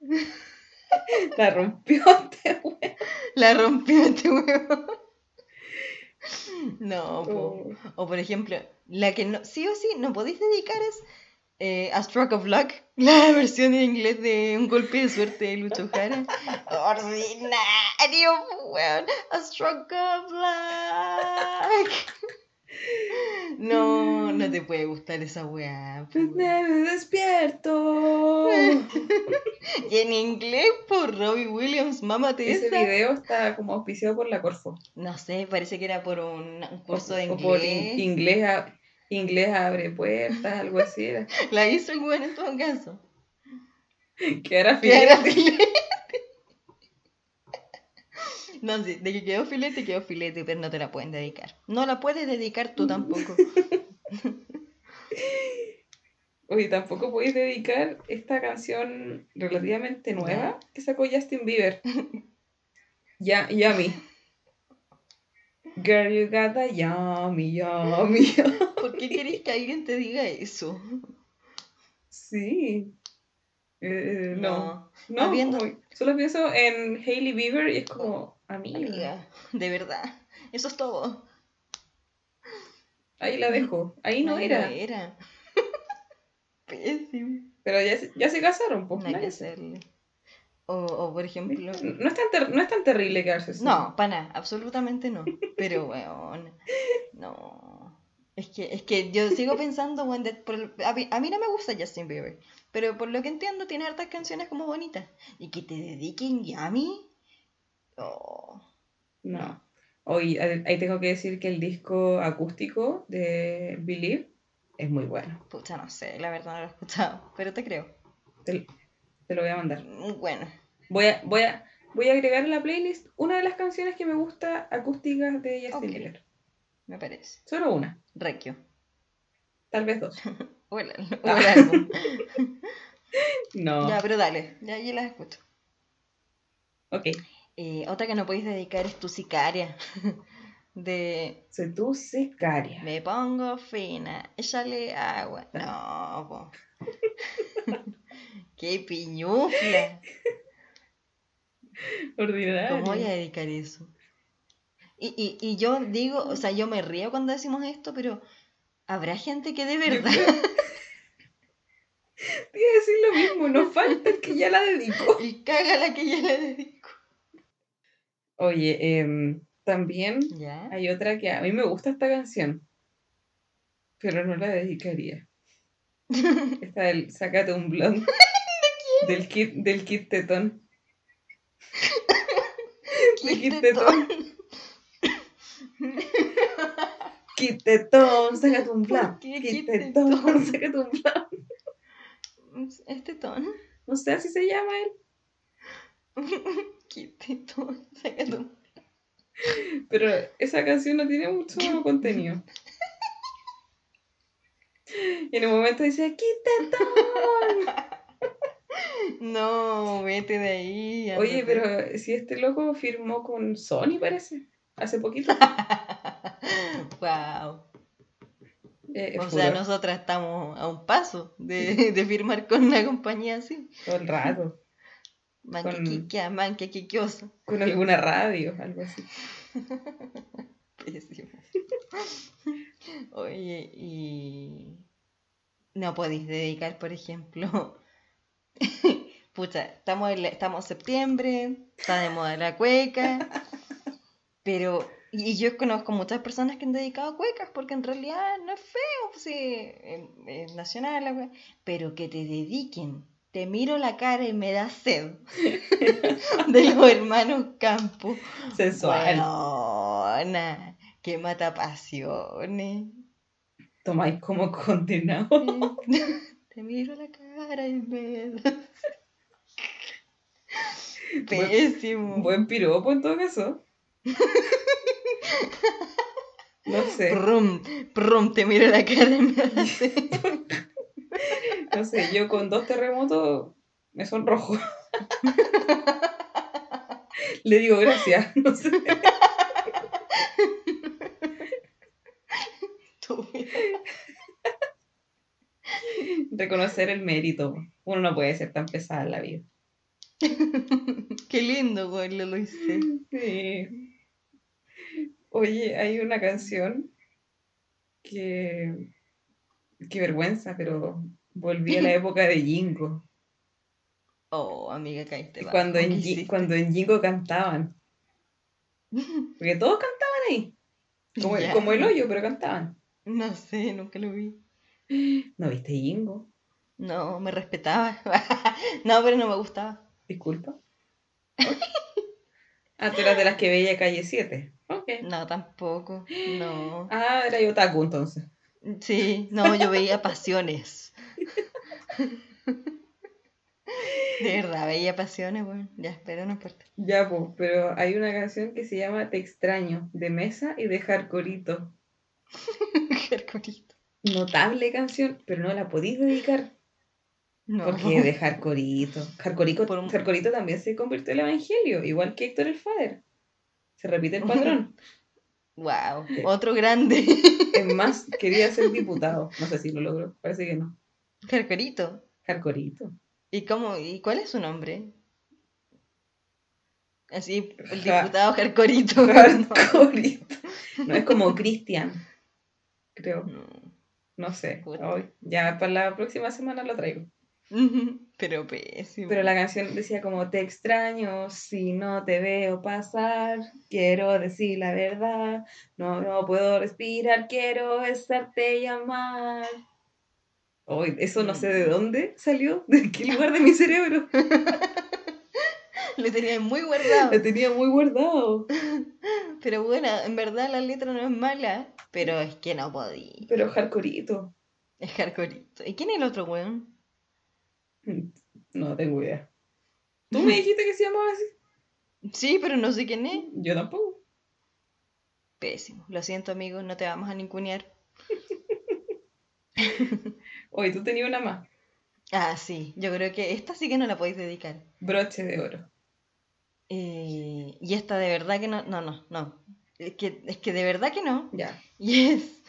La rompió este weón. La rompió este huevo. No, po. Oh. O por ejemplo, la que no, sí o sí no podéis dedicar es eh, A Stroke of Luck, la versión en inglés de Un golpe de suerte de Lucho Jara. Ordinario, weón. A Stroke of Luck. No, no te puede gustar esa weá. Me despierto. Y en inglés por Robbie Williams, mámate Ese esa. video está como auspiciado por la Corfo. No sé, parece que era por un, un curso de O por in- inglés. inglés, a- inglés abre puertas, algo así era. La hizo el weón en todo caso. Que era Que era filete. filete. No, sí, de que quedó filete, quedó filete, pero no te la pueden dedicar. No la puedes dedicar tú tampoco. Oye, tampoco podéis dedicar esta canción relativamente nueva que sacó Justin Bieber. Ya, Yummy. Girl, you got the yummy, yummy. yummy. ¿Por qué querés que alguien te diga eso? Sí. Eh, no. No, como- solo pienso en Hailey Bieber y es como, amiga, Amiga, de verdad. Eso es todo. ahí la dejo. Ahí no Ahí era. era. Pésimo. Pero ya, se- ya se casaron, pues. No hay que nadie- hacerle. O, o por ejemplo. No es, tan ter- no es tan terrible quedarse así. No, para nada, absolutamente no. Pero, weón, no. Es que, es que yo sigo pensando, weón, a, mí, a mí no me gusta Justin Bieber, pero por lo que entiendo tiene hartas canciones como bonitas. Y que te dediquen ya a mí. Oh, No. Hoy ahí tengo que decir que el disco acústico de Believe es muy bueno. pucha, no sé, la verdad no lo he escuchado, pero te creo. Te, te lo voy a mandar. Bueno, Voy a, voy a, voy a agregar en la playlist una de las canciones que me gusta acústicas de Justin Ok. Bieber. me parece. Solo una, Requio. tal vez dos. O el, o el álbum. No. Ya, pero dale, ya, ya las escucho. Ok. Eh, otra que no podéis dedicar es tu sicaria. De Soy tu sicaria. Me pongo fina, échale agua. No, po. Qué piñufla. Ordinaria. ¿Cómo voy a dedicar eso? Y, y, y yo digo, o sea, yo me río cuando decimos esto, pero ¿habrá gente que de verdad? Te iba a decir lo mismo, nos falta el que ya la dedico. y caga la que yo le dedico? Oye, em, también hay otra que a mí me gusta esta canción, pero no la dedicaría. Esta del Sácate un blond. Del kit, del kit tetón. De kit tetón. Kit tetón, sácate un blond. ¿Por qué Kit kit tetón, tetón? sácate un blond. Este tono. No sé así se llama él. Qué tono. Saca tu- Pero esa canción no tiene mucho contenido. Y en un momento dice, tetón. No, vete de ahí. Oye, pero si este loco firmó con Sony, parece, hace poquito. wow. Eh, O sea, nosotras estamos a un paso de, de firmar con una compañía así. todo el rato. Manquequiquea, manquequiquiosa. Con alguna radio, algo así. Pésimo. Oye, y. No podéis dedicar, por ejemplo. Pucha, estamos en, la- estamos en septiembre, está de moda la cueca. Pero. Y yo conozco muchas personas que han dedicado cuecas, porque en realidad no es feo, sí, es, nacional. Pero que te dediquen. Te miro la cara y me da sed. de los hermanos Campos. Sensual. Buena, que mata pasiones. Tomáis como condenado. Te miro la cara y me Buen, Pésimo. buen piropo en todo caso. No sé, Prum, prum, te miro la cara y me hace. No sé, yo con dos terremotos me sonrojo. Le digo gracias, no sé. Reconocer el mérito. Uno no puede ser tan pesada en la vida. Qué lindo, güey, lo hice. Sí. Oye, hay una canción que. Qué vergüenza, pero volví a la época de Jingo. Oh, amiga, caíste. Cuando ¿Qué en, cuando en Jingo cantaban. Porque todos cantaban ahí. Como, como el hoyo, pero cantaban. No sé, nunca lo vi. ¿No viste Jingo? No, me respetaba. no, pero no me gustaba. Disculpa. ah, tú eras de las que veía calle 7. Ok. No, tampoco. No. Ah, era yo otaku entonces. Sí, no, yo veía pasiones. De verdad, veía pasiones, bueno, ya, pero no importa. Ya, pues, pero hay una canción que se llama Te extraño, de Mesa y de Hardcoreito. Hardcoreito. Notable canción, pero no la podéis dedicar. No. Porque de. Hardcoreito, Por un- también se convirtió en el evangelio, igual que Héctor el Fader. Se repite el patrón. Wow, otro grande. es más, quería ser diputado. No sé si lo logró, parece que no. Hardcoreito. Hardcoreito. ¿Y cómo? ¿Y cuál es su nombre? Así, el diputado Hardcoreito. Hardcoreito. No es como Cristian, creo. No. No sé. Hoy, ya para la próxima semana lo traigo. Pero pésimo. Pero la canción decía como te extraño si no te veo pasar, quiero decir la verdad, no, no puedo respirar, quiero besarte y amar. Hoy, eso no sé de dónde salió, de qué lugar de mi cerebro. Lo tenía muy guardado. Lo tenía muy guardado. Pero bueno, en verdad la letra no es mala, pero es que no podía. Pero hardcoreito. Es hardcoreito. ¿Y quién es el otro weón? No tengo idea. ¿Tú me dijiste que se llamaba así? Sí, pero no sé quién es. Yo tampoco. Pésimo. Lo siento, amigo, no te vamos a ningunear. Hoy tú tenías una más. Ah, sí, yo creo que esta sí que no la podéis dedicar. Broche de oro. Eh, y esta de verdad que no, no, no, no. Es que, es que de verdad que no. Ya. Y es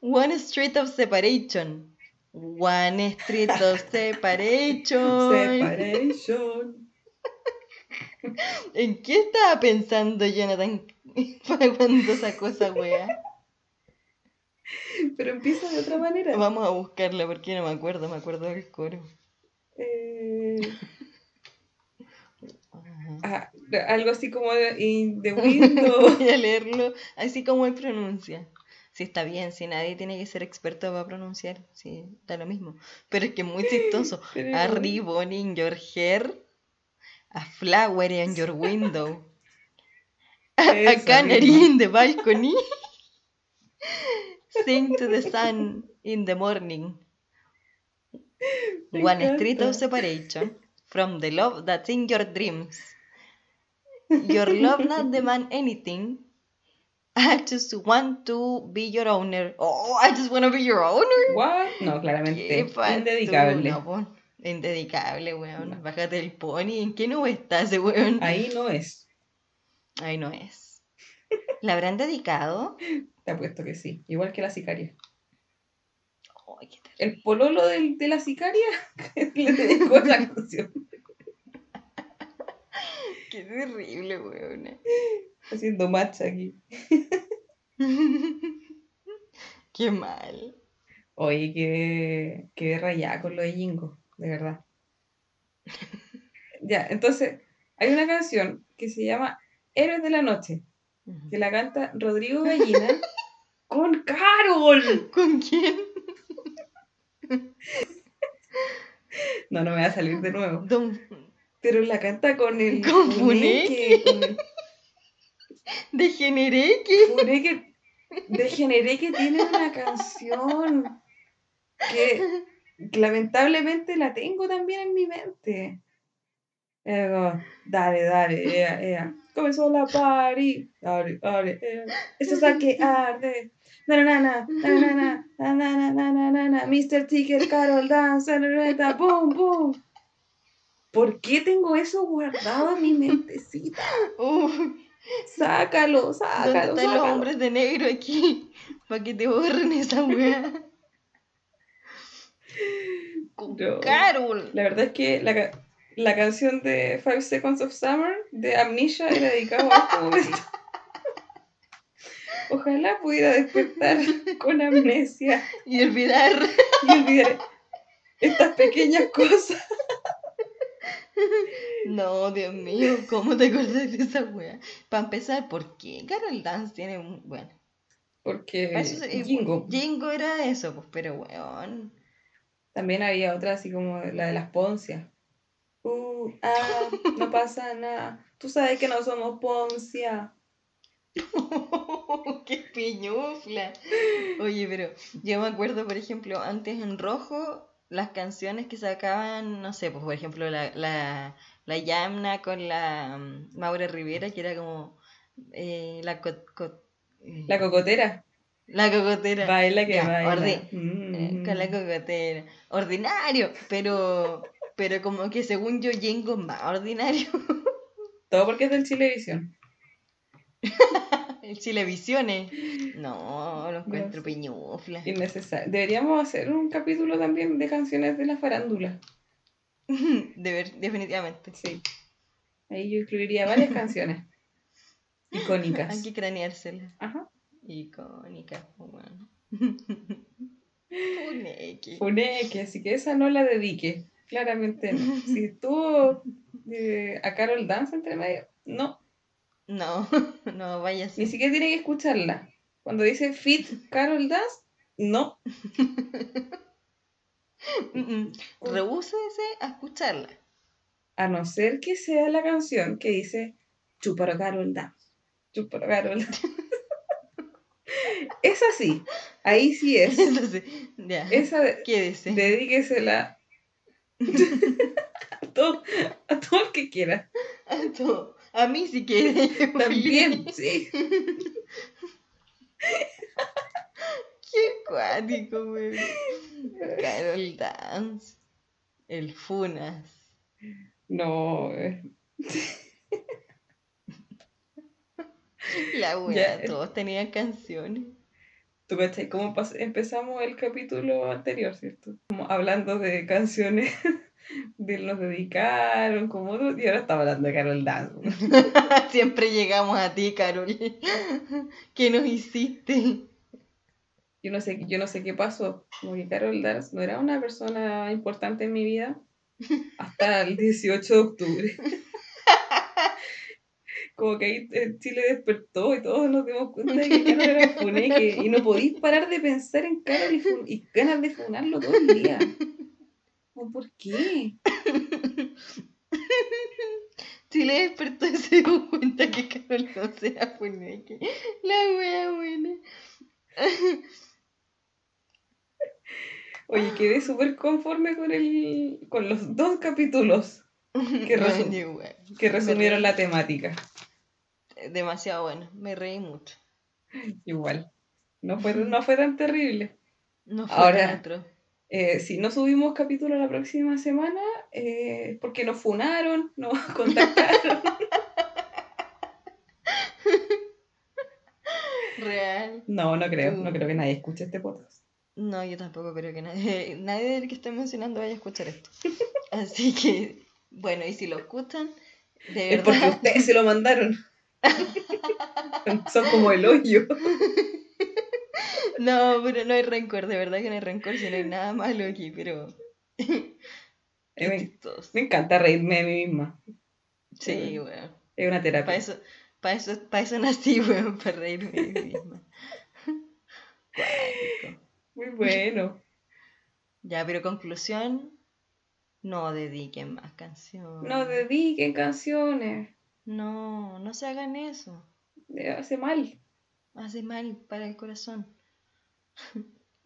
One Street of Separation. One Street of Separation. Separation. ¿En qué estaba pensando Jonathan cuando sacó esa wea? Pero empieza de otra manera. Vamos a buscarla porque no me acuerdo, me acuerdo del coro. Eh, ah, algo así como de, in the window. Voy a leerlo así como él pronuncia. Si está bien, si nadie tiene que ser experto para pronunciar, sí, da lo mismo. Pero es que es muy chistoso. Pero- A ribbon in your hair, a flower in your window, a Esa canary in the balcony, sing to the sun in the morning. Me One street of separation from the love that's in your dreams. Your love not demand anything. I just want to be your owner. Oh, I just want to be your owner. What? No, claramente. Indedicable. no, po. Indedicable, weón. Bájate el pony. ¿En qué nube está ese weón? Ahí no es. Ahí no es. ¿La habrán dedicado? Te apuesto que sí. Igual que la sicaria. Qué. El pololo del- de la sicaria le dedicó esa canción. Qué terrible, weón. Haciendo match aquí. Qué mal. Oye, quedé, quedé rayada con lo de Jingo, de verdad. Ya, entonces, hay una canción que se llama Héroes de la Noche, que la canta Rodrigo Gallina con Carol. ¿Con quién? No, no me va a salir de nuevo. Don... Pero la canta con el Con Funeque, el Degeneré que. Funeque. Degeneré que tiene una canción que, lamentablemente la tengo también en mi mente. Como, dale, dale, ea, ea. Comenzó la party. Dale, dale, ea. Esto está que arde. Mr. Ticket, Carol Dance, boom, boom. ¿Por qué tengo eso guardado en mi mentecita? Uy, sácalo, sácalo. ¿Dónde están los hombres de negro aquí? Para que te borren esa weá. Carol. La verdad es que la, la canción de Five Seconds of Summer de Amnesia era dedicada a este momento. Ojalá pudiera despertar con amnesia Y olvidar. y olvidar estas pequeñas cosas. No, Dios mío, ¿cómo te acordás de esa wea? Para empezar, ¿por qué Carol Dance tiene un. Bueno, Porque eso se- Jingo. Jingo era eso, pues, pero weón. También había otra así como la de las poncias. Uh, ah, no pasa nada. Tú sabes que no somos poncia. ¡Qué piñufla! Oye, pero yo me acuerdo, por ejemplo, antes en rojo, las canciones que sacaban, no sé, pues por ejemplo, la, la, la Yamna con la mm, Maura Rivera, que era como eh, la, co- co- eh, La cocotera. la cocotera. Baila que Ya, baila. Mm. eh, con la cocotera. Ordinario, pero, pero como que según yo, Jingo es más ordinario. Todo porque es del Chilevisión. El Chilevisione. No, lo encuentro piñufla. Innecesario. Deberíamos hacer un capítulo también de canciones de la farándula. De ver, definitivamente. Sí. Ahí yo incluiría varias canciones icónicas. Hay que craneársela. Ajá. Icónica, pues, bueno. Funeque. Funeque, así que esa no la dedique. Claramente no. Si estuvo eh, a Carol Dance entre medio, no. No, no, vaya Ni siquiera tiene que escucharla. Cuando dice Fit Carol Dance, no. Mm, mm. Rehúsese a escucharla. A no ser que sea la canción que dice Chúparo Carol Dance. Chúparo Carol Dance. Es así. Ahí sí es. Entonces, ya. Esa de- Quédese. dedíquesela a todo, a todo el que quiera. A, todo. A mí quiere. yo También, sí. Qué cuático, güey. Carol Dance. El Funas. No, eh, La wea, Ya. todos tenían canciones. tú cachai cómo empezamos el capítulo anterior, ¿cierto? Como hablando de canciones de nos dedicaron, como otro, y ahora estamos hablando de Carol Dance. Siempre llegamos a ti, Carol. ¿Qué nos hiciste? Yo no sé, yo no sé qué pasó, como que Carol Dance no era una persona importante en mi vida hasta el 18 de octubre. Como que ahí eh, Chile despertó y todos nos dimos cuenta de que Carol era funeque y no podís parar de pensar en Carol y, y ganas de funarlo todo el día. Como, ¿Por qué? Si le despertó y se dio cuenta que Carol no sea funeque. La wea buena. Oye, quedé súper conforme con el con los dos capítulos resu- que resumieron la temática. Demasiado bueno. Me reí mucho. Igual. No fue, no fue tan terrible. No fue Ahora-. Eh, si no subimos capítulo la próxima semana, eh, es porque nos funaron, nos contactaron. Real. No, no creo, no Mm. creo que nadie escuche este podcast. No, yo tampoco creo que nadie, nadie del que estoy mencionando vaya a escuchar esto. Así que, bueno, y si lo escuchan, de Es porque verdad, ustedes se lo mandaron. Son- Son como el hoyo. No, pero no hay rencor, de verdad que no hay rencor, si no hay nada malo aquí, pero me, encanta reírme de mí misma. Sí, bueno, Es una terapia. para eso, para eso, para eso nací, weón, para reírme de mí misma. Muy bueno. Ya, pero conclusión, no dediquen más canciones. No dediquen canciones. No, no se hagan eso. Eh, Hace mal. Hace mal para el corazón.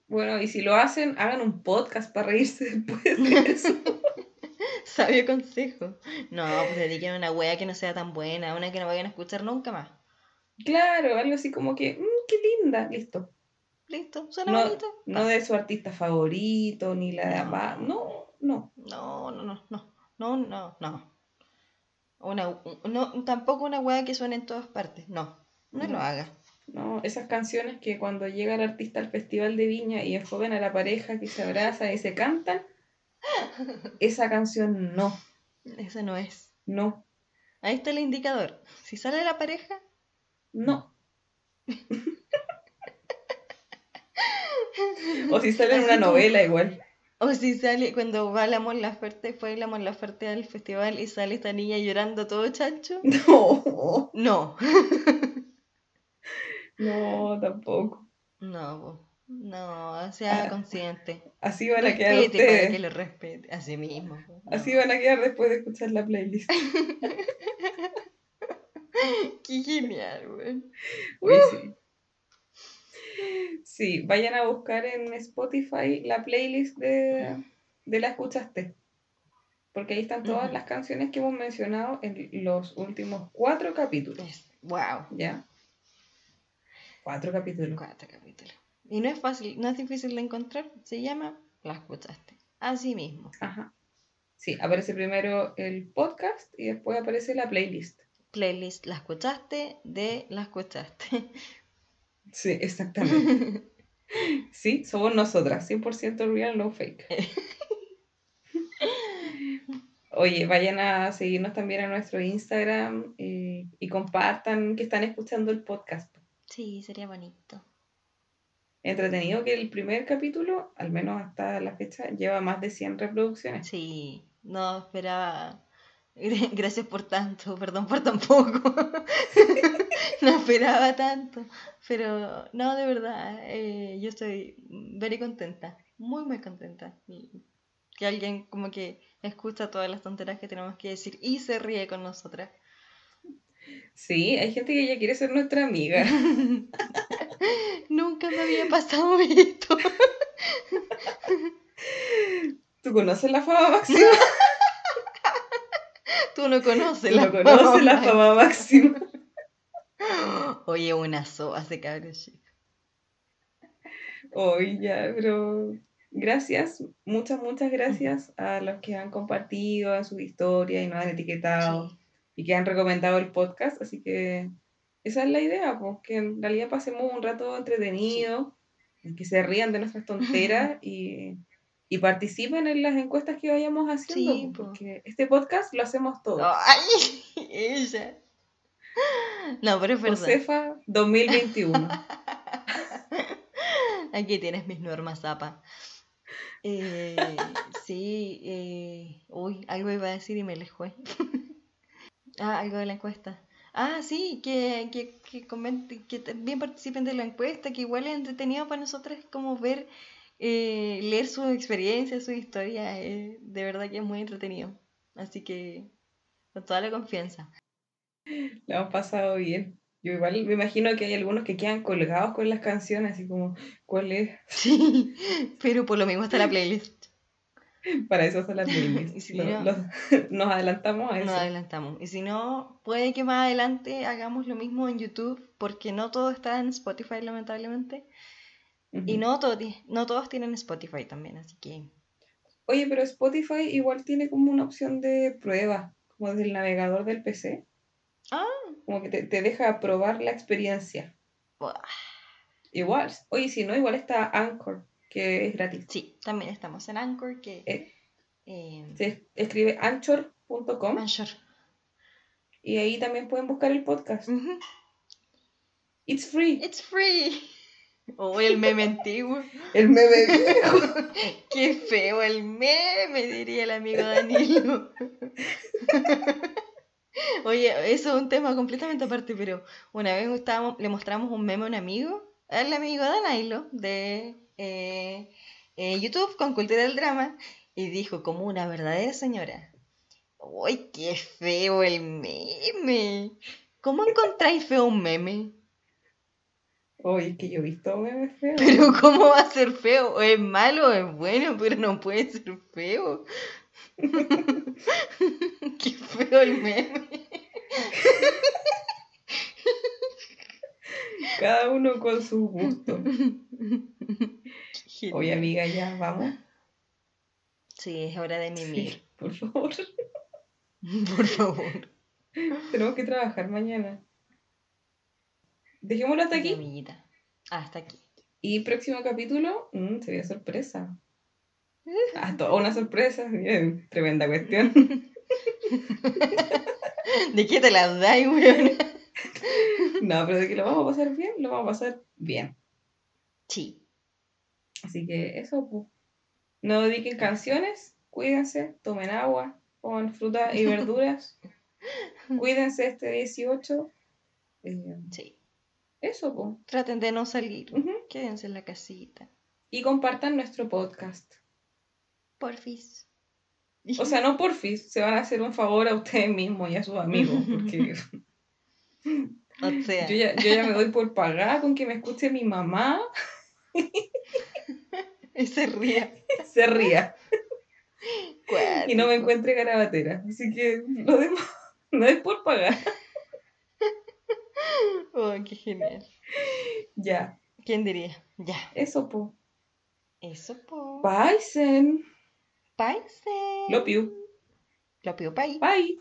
Bueno, y si lo hacen, hagan un podcast para reírse después de eso. Sabio consejo. No, pues dediquen a una wea que no sea tan buena, una que no vayan a escuchar nunca más. Claro, algo así como que, "Mm, qué linda, listo. Listo, suena No, bonito. no de su artista favorito, ni la de No. No, no. No, no, no, no, no, no, no. Una, no, tampoco una wea que suene en todas partes. No, no, No. lo haga. No, esas canciones que cuando llega el artista al festival de Viña y enfocan a la pareja que se abrazan y se cantan, Esa canción no, Esa no es. no, Ahí está el indicador. Si sale la pareja, no. o si sale en una novela igual. o si sale cuando va la Mon Laferte, fue la Mon Laferte al festival y sale esta niña llorando todo chancho. No, No. no, tampoco. No, po. no, sea Ah, consciente. Así van a quedar Respete para que ustedes. lo respete. Así mismo. Así van a quedar después de escuchar la playlist. Qué genial, weón. Oye, sí. Sí, vayan a buscar en Spotify la playlist de, de La Escuchaste. Porque ahí están todas las canciones que hemos mencionado en los últimos cuatro capítulos. Wow. ¿Ya? Cuatro capítulos. Cuatro capítulos. Y no es fácil, no es difícil de encontrar. Se llama La escuchaste. Así mismo. Ajá. Sí, aparece primero el podcast y después aparece la playlist. Playlist La escuchaste de La escuchaste. Sí, exactamente. Sí, somos nosotras, 100% real, no fake. Oye, vayan a seguirnos también a nuestro Instagram eh, y compartan que están escuchando el podcast. Sí, sería bonito. Entretenido que el primer capítulo, al menos hasta la fecha, lleva más de 100 reproducciones. Sí, no esperaba. Gracias por tanto, perdón por tan poco. No esperaba tanto. Pero no, de verdad, eh, yo estoy very contenta. Muy, muy contenta. Y que alguien como que escucha todas las tonteras que tenemos que decir y se ríe con nosotras. Sí, hay gente que ya quiere ser nuestra amiga. Nunca me había pasado esto. ¿Tú conoces la fama máxima? Tú no conoces ¿Tú la no conoces la fama. fama máxima? Oye, una soa de cabros chicos. Hoy ya, pero gracias, muchas, muchas gracias a los que han compartido en su historia y nos han etiquetado Sí. Y que han recomendado el podcast. Así que esa es la idea, pues que en realidad pasemos un rato entretenido, en que se rían de nuestras tonteras y, y participen en las encuestas que vayamos haciendo, Sí, po. porque este podcast lo hacemos todos. ¡Ay! Ella. No, pero es verdad. Josefa 2021. Aquí tienes mis normas, Zapa. Eh, sí, eh, uy, algo iba a decir y me les fue. Ah, algo de la encuesta. Ah, sí, que, que, que comenten, que también participen de la encuesta, que igual es entretenido para nosotros como ver, eh, leer sus experiencias, sus historias, eh, de verdad que es muy entretenido. Así que, con toda la confianza. La hemos pasado bien. Yo igual me imagino que hay algunos que quedan colgados con las canciones, así como, ¿cuál es? Sí, pero por lo mismo está la playlist. Para eso son las. Y si no- nos adelantamos a eso. Nos adelantamos. Y si no, puede que más adelante hagamos lo mismo en YouTube, porque no todo está en Spotify, lamentablemente. Y no, todo no todos tienen Spotify también, así que... Oye, pero Spotify igual tiene como una opción de prueba, como desde el navegador del PC. Ah. Como que te, te deja probar la experiencia. buah, Igual. Oye, si no, igual está Anchor, que es gratis. Sí, también estamos en Anchor, que... Eh. eh, Se escribe anchor.com Anchor. y ahí también pueden buscar el podcast. It's free. It's free. O el meme antiguo. El meme viejo. Qué feo el meme, diría el amigo Danilo. Oye, eso es un tema completamente aparte, pero una vez estábamos, le mostramos un meme a un amigo, al amigo Danilo, de eh, eh, YouTube con Cultura del Drama, y dijo como una verdadera señora. ¡Uy, qué feo el meme! ¿Cómo encontráis feo un meme? Oye, es que yo he visto memes feos. Pero ¿cómo va a ser feo? O es malo o es bueno, pero no puede ser feo. Qué feo el meme. Cada uno con su gusto. Qué Oye, amiga, ya vamos. Sí, es hora de mimir. Sí, por favor. Por favor. Tenemos que trabajar mañana. Dejémoslo hasta aquí. amiguita. Hasta aquí. Y próximo capítulo, mm, sería sorpresa. Ah, toda una sorpresa. Bien, tremenda cuestión. ¿De qué te las dais, weón? No, pero de que lo vamos a pasar bien, lo vamos a pasar bien. Sí. Así que eso, pues. No dediquen canciones, cuídense, tomen agua, coman fruta y verduras. cuídense este 18. Eh, Sí. eso, pues. Traten de no salir. Quédense en la casita. Y compartan nuestro podcast. Porfis. O sea, no porfis, se van a hacer un favor a ustedes mismos y a sus amigos, porque O sea, yo ya, yo ya me doy por pagada con que me escuche mi mamá y se ríe. se ría y no me encuentre garabatera. Así que lo demás no es por pagar. Oh, qué genial. Ya, ¿Quién diría? Ya. eso, po. Eso, po. Bye, Sen. Paise. Love you. Lo pido, bye. Bye.